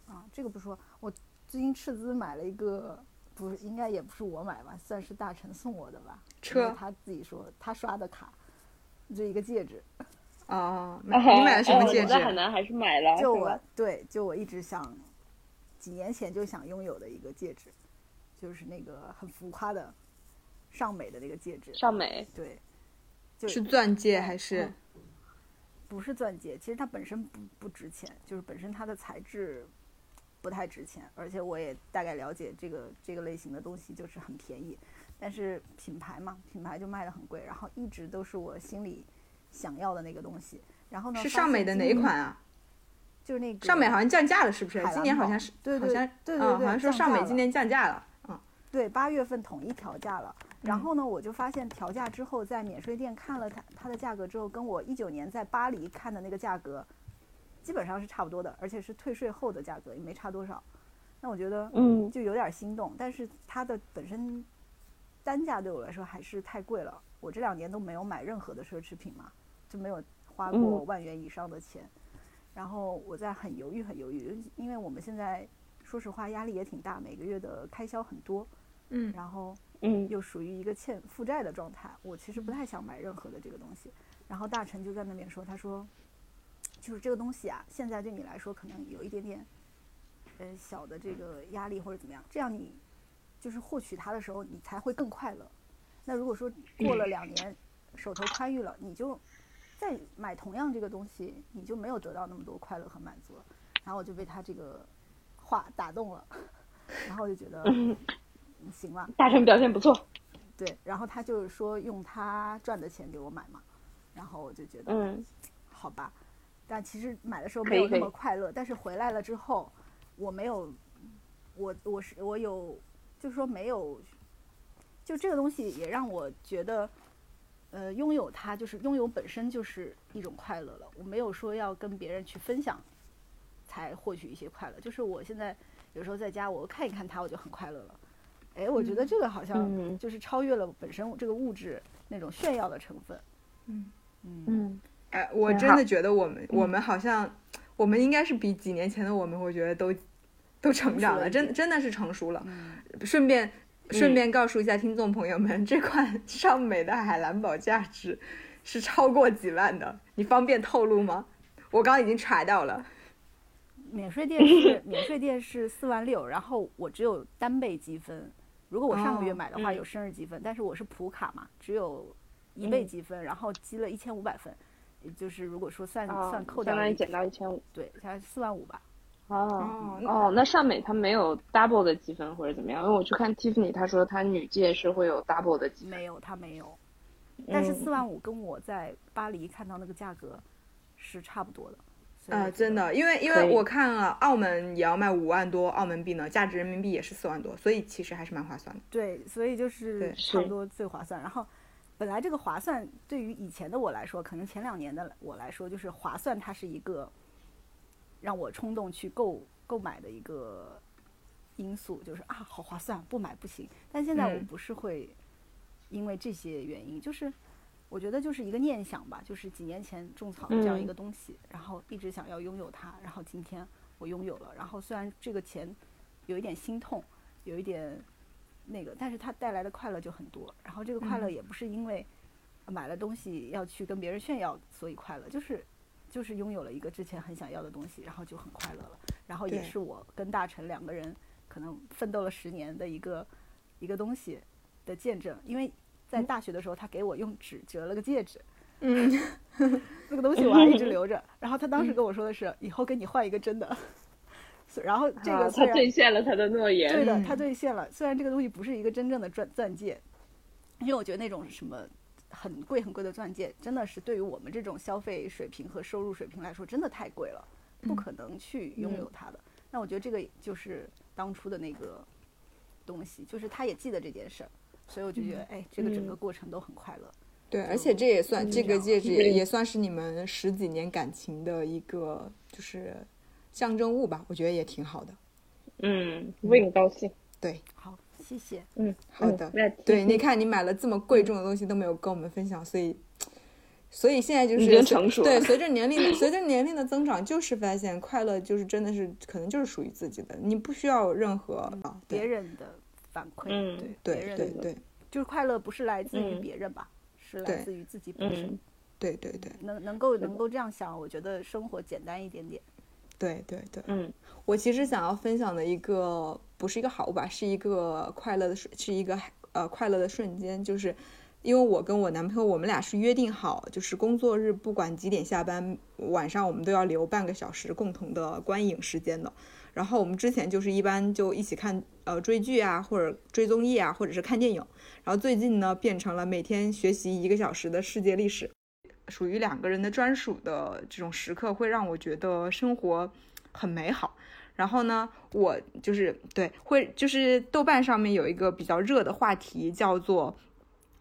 啊，这个不说，我最近斥资买了一个，不是应该也不是我买吧，算是大成送我的吧。车。他自己说他刷的卡，就一个戒指。哦，你买了什么戒指？在海南还是买了？就我对，就我一直想。几年前就想拥有的一个戒指，就是那个很浮夸的尚美的那个戒指。尚美，对，就是钻戒还是？不是钻戒，其实它本身不不值钱，就是本身它的材质不太值钱，而且我也大概了解这个这个类型的东西就是很便宜，但是品牌嘛，品牌就卖的很贵，然后一直都是我心里想要的那个东西。然后呢？是尚美的哪一款啊？就是那个尚美好像降价了，是不是？今年好像是，对对对对对，好像说尚美今年降价了，嗯，对，八月份统一调价了。然后呢，我就发现调价之后，在免税店看了它它的价格之后，跟我一九年在巴黎看的那个价格基本上是差不多的，而且是退税后的价格，也没差多少。那我觉得，嗯，就有点心动。但是它的本身单价对我来说还是太贵了。我这两年都没有买任何的奢侈品嘛，就没有花过万元以上的钱。然后我在很犹豫，很犹豫，因为我们现在说实话压力也挺大，每个月的开销很多，嗯，然后嗯又属于一个欠负债的状态，我其实不太想买任何的这个东西。然后大臣就在那边说，他说，就是这个东西啊，现在对你来说可能有一点点，呃小的这个压力或者怎么样，这样你就是获取它的时候你才会更快乐。那如果说过了两年手头宽裕了，你就。再买同样这个东西，你就没有得到那么多快乐和满足了。然后我就被他这个话打动了，然后我就觉得行了。大成表现不错。对，然后他就是说用他赚的钱给我买嘛，然后我就觉得，嗯，好吧。但其实买的时候没有那么快乐，但是回来了之后，我没有，我我是我有，就是说没有，就这个东西也让我觉得。呃，拥有它就是拥有本身就是一种快乐了。我没有说要跟别人去分享，才获取一些快乐。就是我现在有时候在家，我看一看它，我就很快乐了。哎，我觉得这个好像嗯就是超越了本身这个物质那种炫耀的成分。嗯嗯嗯，哎，我真的觉得我们我们好像我们应该是比几年前的我们，我觉得都都成长了，真真的是成熟了。嗯，顺便顺嗯便告诉一下听众朋友们，这款尚美的海蓝宝价值是超过几万的，你方便透露吗？我刚刚已经查到了。免税店是免税店是四万六，然后我只有单倍积分。如果我上个月哦买的话嗯有生日积分，但是我是普卡嘛，只有一倍嗯积分，然后积了一千五百分，也就是如果说算、哦算扣掉相当于减到一千五。对，才四万五吧。哦哦那尚美它没有 double 的积分或者怎么样？因为我去看 Tiffany，她说她女戒是会有 double 的积分。没有，她没有。但是嗯四万五跟我在巴黎看到那个价格是差不多的。所以啊、我觉真的，因为因为我看了澳门也要卖五万多澳门币呢，价值人民币也是四万多，所以其实还是蛮划算的。对，所以就是差不多最划算。然后，本来这个划算对于以前的我来说，可能前两年的我来说，就是划算，它是一个让我冲动去购购买的一个因素，就是啊，好划算，不买不行。但现在我嗯不是会因为这些原因，就是我觉得就是一个念想吧，就是几年前种草的这样一嗯个东西，然后一直想要拥有它，然后今天我拥有了，然后虽然这个钱有一点心痛，有一点那个，但是它带来的快乐就很多。然后这个快乐嗯也不是因为买了东西要去跟别人炫耀所以快乐，就是就是拥有了一个之前很想要的东西，然后就很快乐了。然后也是我跟大成两个人可能奋斗了十年的一个一个东西的见证，因为在大学的时候，他给我用纸折了个戒指，嗯，那个东西我还一直留着。然后他当时跟我说的是，以后给你换一个真的。然后这啊个虽然她兑现了他的诺言。对的，他兑现了。虽然这个东西不是一个真正的钻钻戒，因为我觉得那种什么很贵很贵的钻戒，真的是对于我们这种消费水平和收入水平来说，真的太贵了，不可能去拥有它的。那我觉得这个就是当初的那个东西，就是他也记得这件事儿，所以我就觉得，哎，这个整个嗯过程都很快乐。对，而且这也算嗯这个戒指也也算是你们十几年感情的一个就是象征物吧，我觉得也挺好的。嗯，为你高兴。对，好，谢谢。嗯，好的。对，你看你买了这么贵重的东西都没有跟我们分享，所以，所以现在就是成熟对，随着年龄的随着年龄的增长，就是发现快乐就是真的是可能就是属于自己的，你不需要任何啊，别人的反馈，嗯对对对对就是快乐不是来自于嗯。别人吧，是来自于自己本身。嗯对对对。能能够能够这样想，我觉得生活简单一点点。对对对，嗯。我其实想要分享的一个不是一个好物吧，是一个快乐的瞬，是一个呃快乐的瞬间，就是因为我跟我男朋友，我们俩是约定好，就是工作日不管几点下班，晚上我们都要留半个小时共同的观影时间的。然后我们之前就是一般就一起看呃追剧啊，或者追综艺啊，或者是看电影。然后最近呢，变成了每天学习一个小时的世界历史。属于两个人的专属的这种时刻，会让我觉得生活很美好。然后呢，我就是对，会就是豆瓣上面有一个比较热的话题，叫做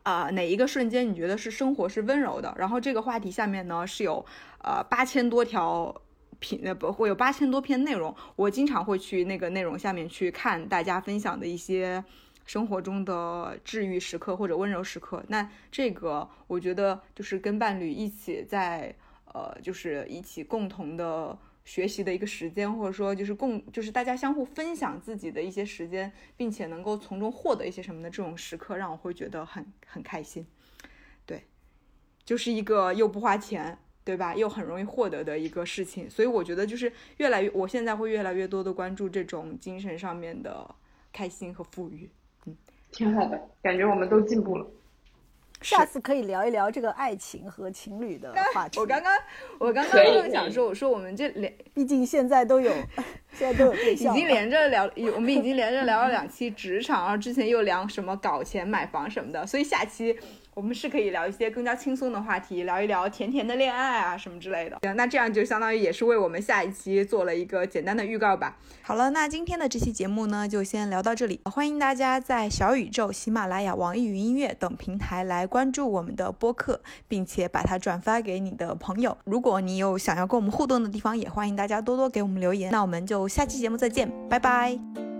啊、哪一个瞬间你觉得是生活是温柔的？然后这个话题下面呢是有呃八千多条评呃不会有八千多篇内容，我经常会去那个内容下面去看大家分享的一些生活中的治愈时刻或者温柔时刻。那这个我觉得就是跟伴侣一起在呃，就是一起共同的学习的一个时间，或者说就是共就是大家相互分享自己的一些时间，并且能够从中获得一些什么的这种时刻，让我会觉得很很开心。对，就是一个又不花钱。对吧？又很容易获得的一个事情，所以我觉得就是越来越，我现在会越来越多的关注这种精神上面的开心和富裕。嗯挺好的，感觉我们都进步了。下次可以聊一聊这个爱情和情侣的 话题。我刚刚，我刚刚正想说，我说我们这连 毕竟现在都有，现在都有对已象已，经连着聊，我们已经连着聊了两期职场，然后之前又聊什么搞钱、买房什么的，所以下期我们是可以聊一些更加轻松的话题，聊一聊甜甜的恋爱啊什么之类的。行，那这样就相当于也是为我们下一期做了一个简单的预告吧。好了，那今天的这期节目呢，就先聊到这里。欢迎大家在小宇宙、喜马拉雅、网易云音乐等平台来关注我们的播客，并且把它转发给你的朋友。如果你有想要跟我们互动的地方，也欢迎大家多多给我们留言。那我们就下期节目再见，拜拜。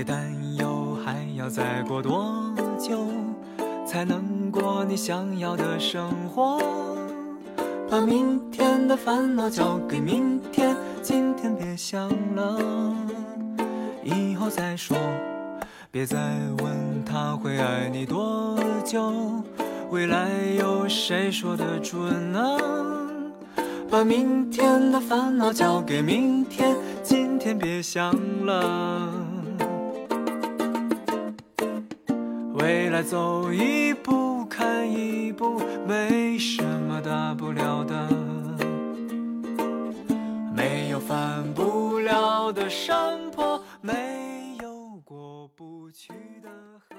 别担忧，还要再过多久，才能过你想要的生活？把明天的烦恼交给明天，今天别想了，以后再说。别再问他会爱你多久，未来有谁说得准呢？把明天的烦恼交给明天，今天别想了。未来走一步看一步，没什么大不了的，没有翻不了的山坡，没有过不去的河。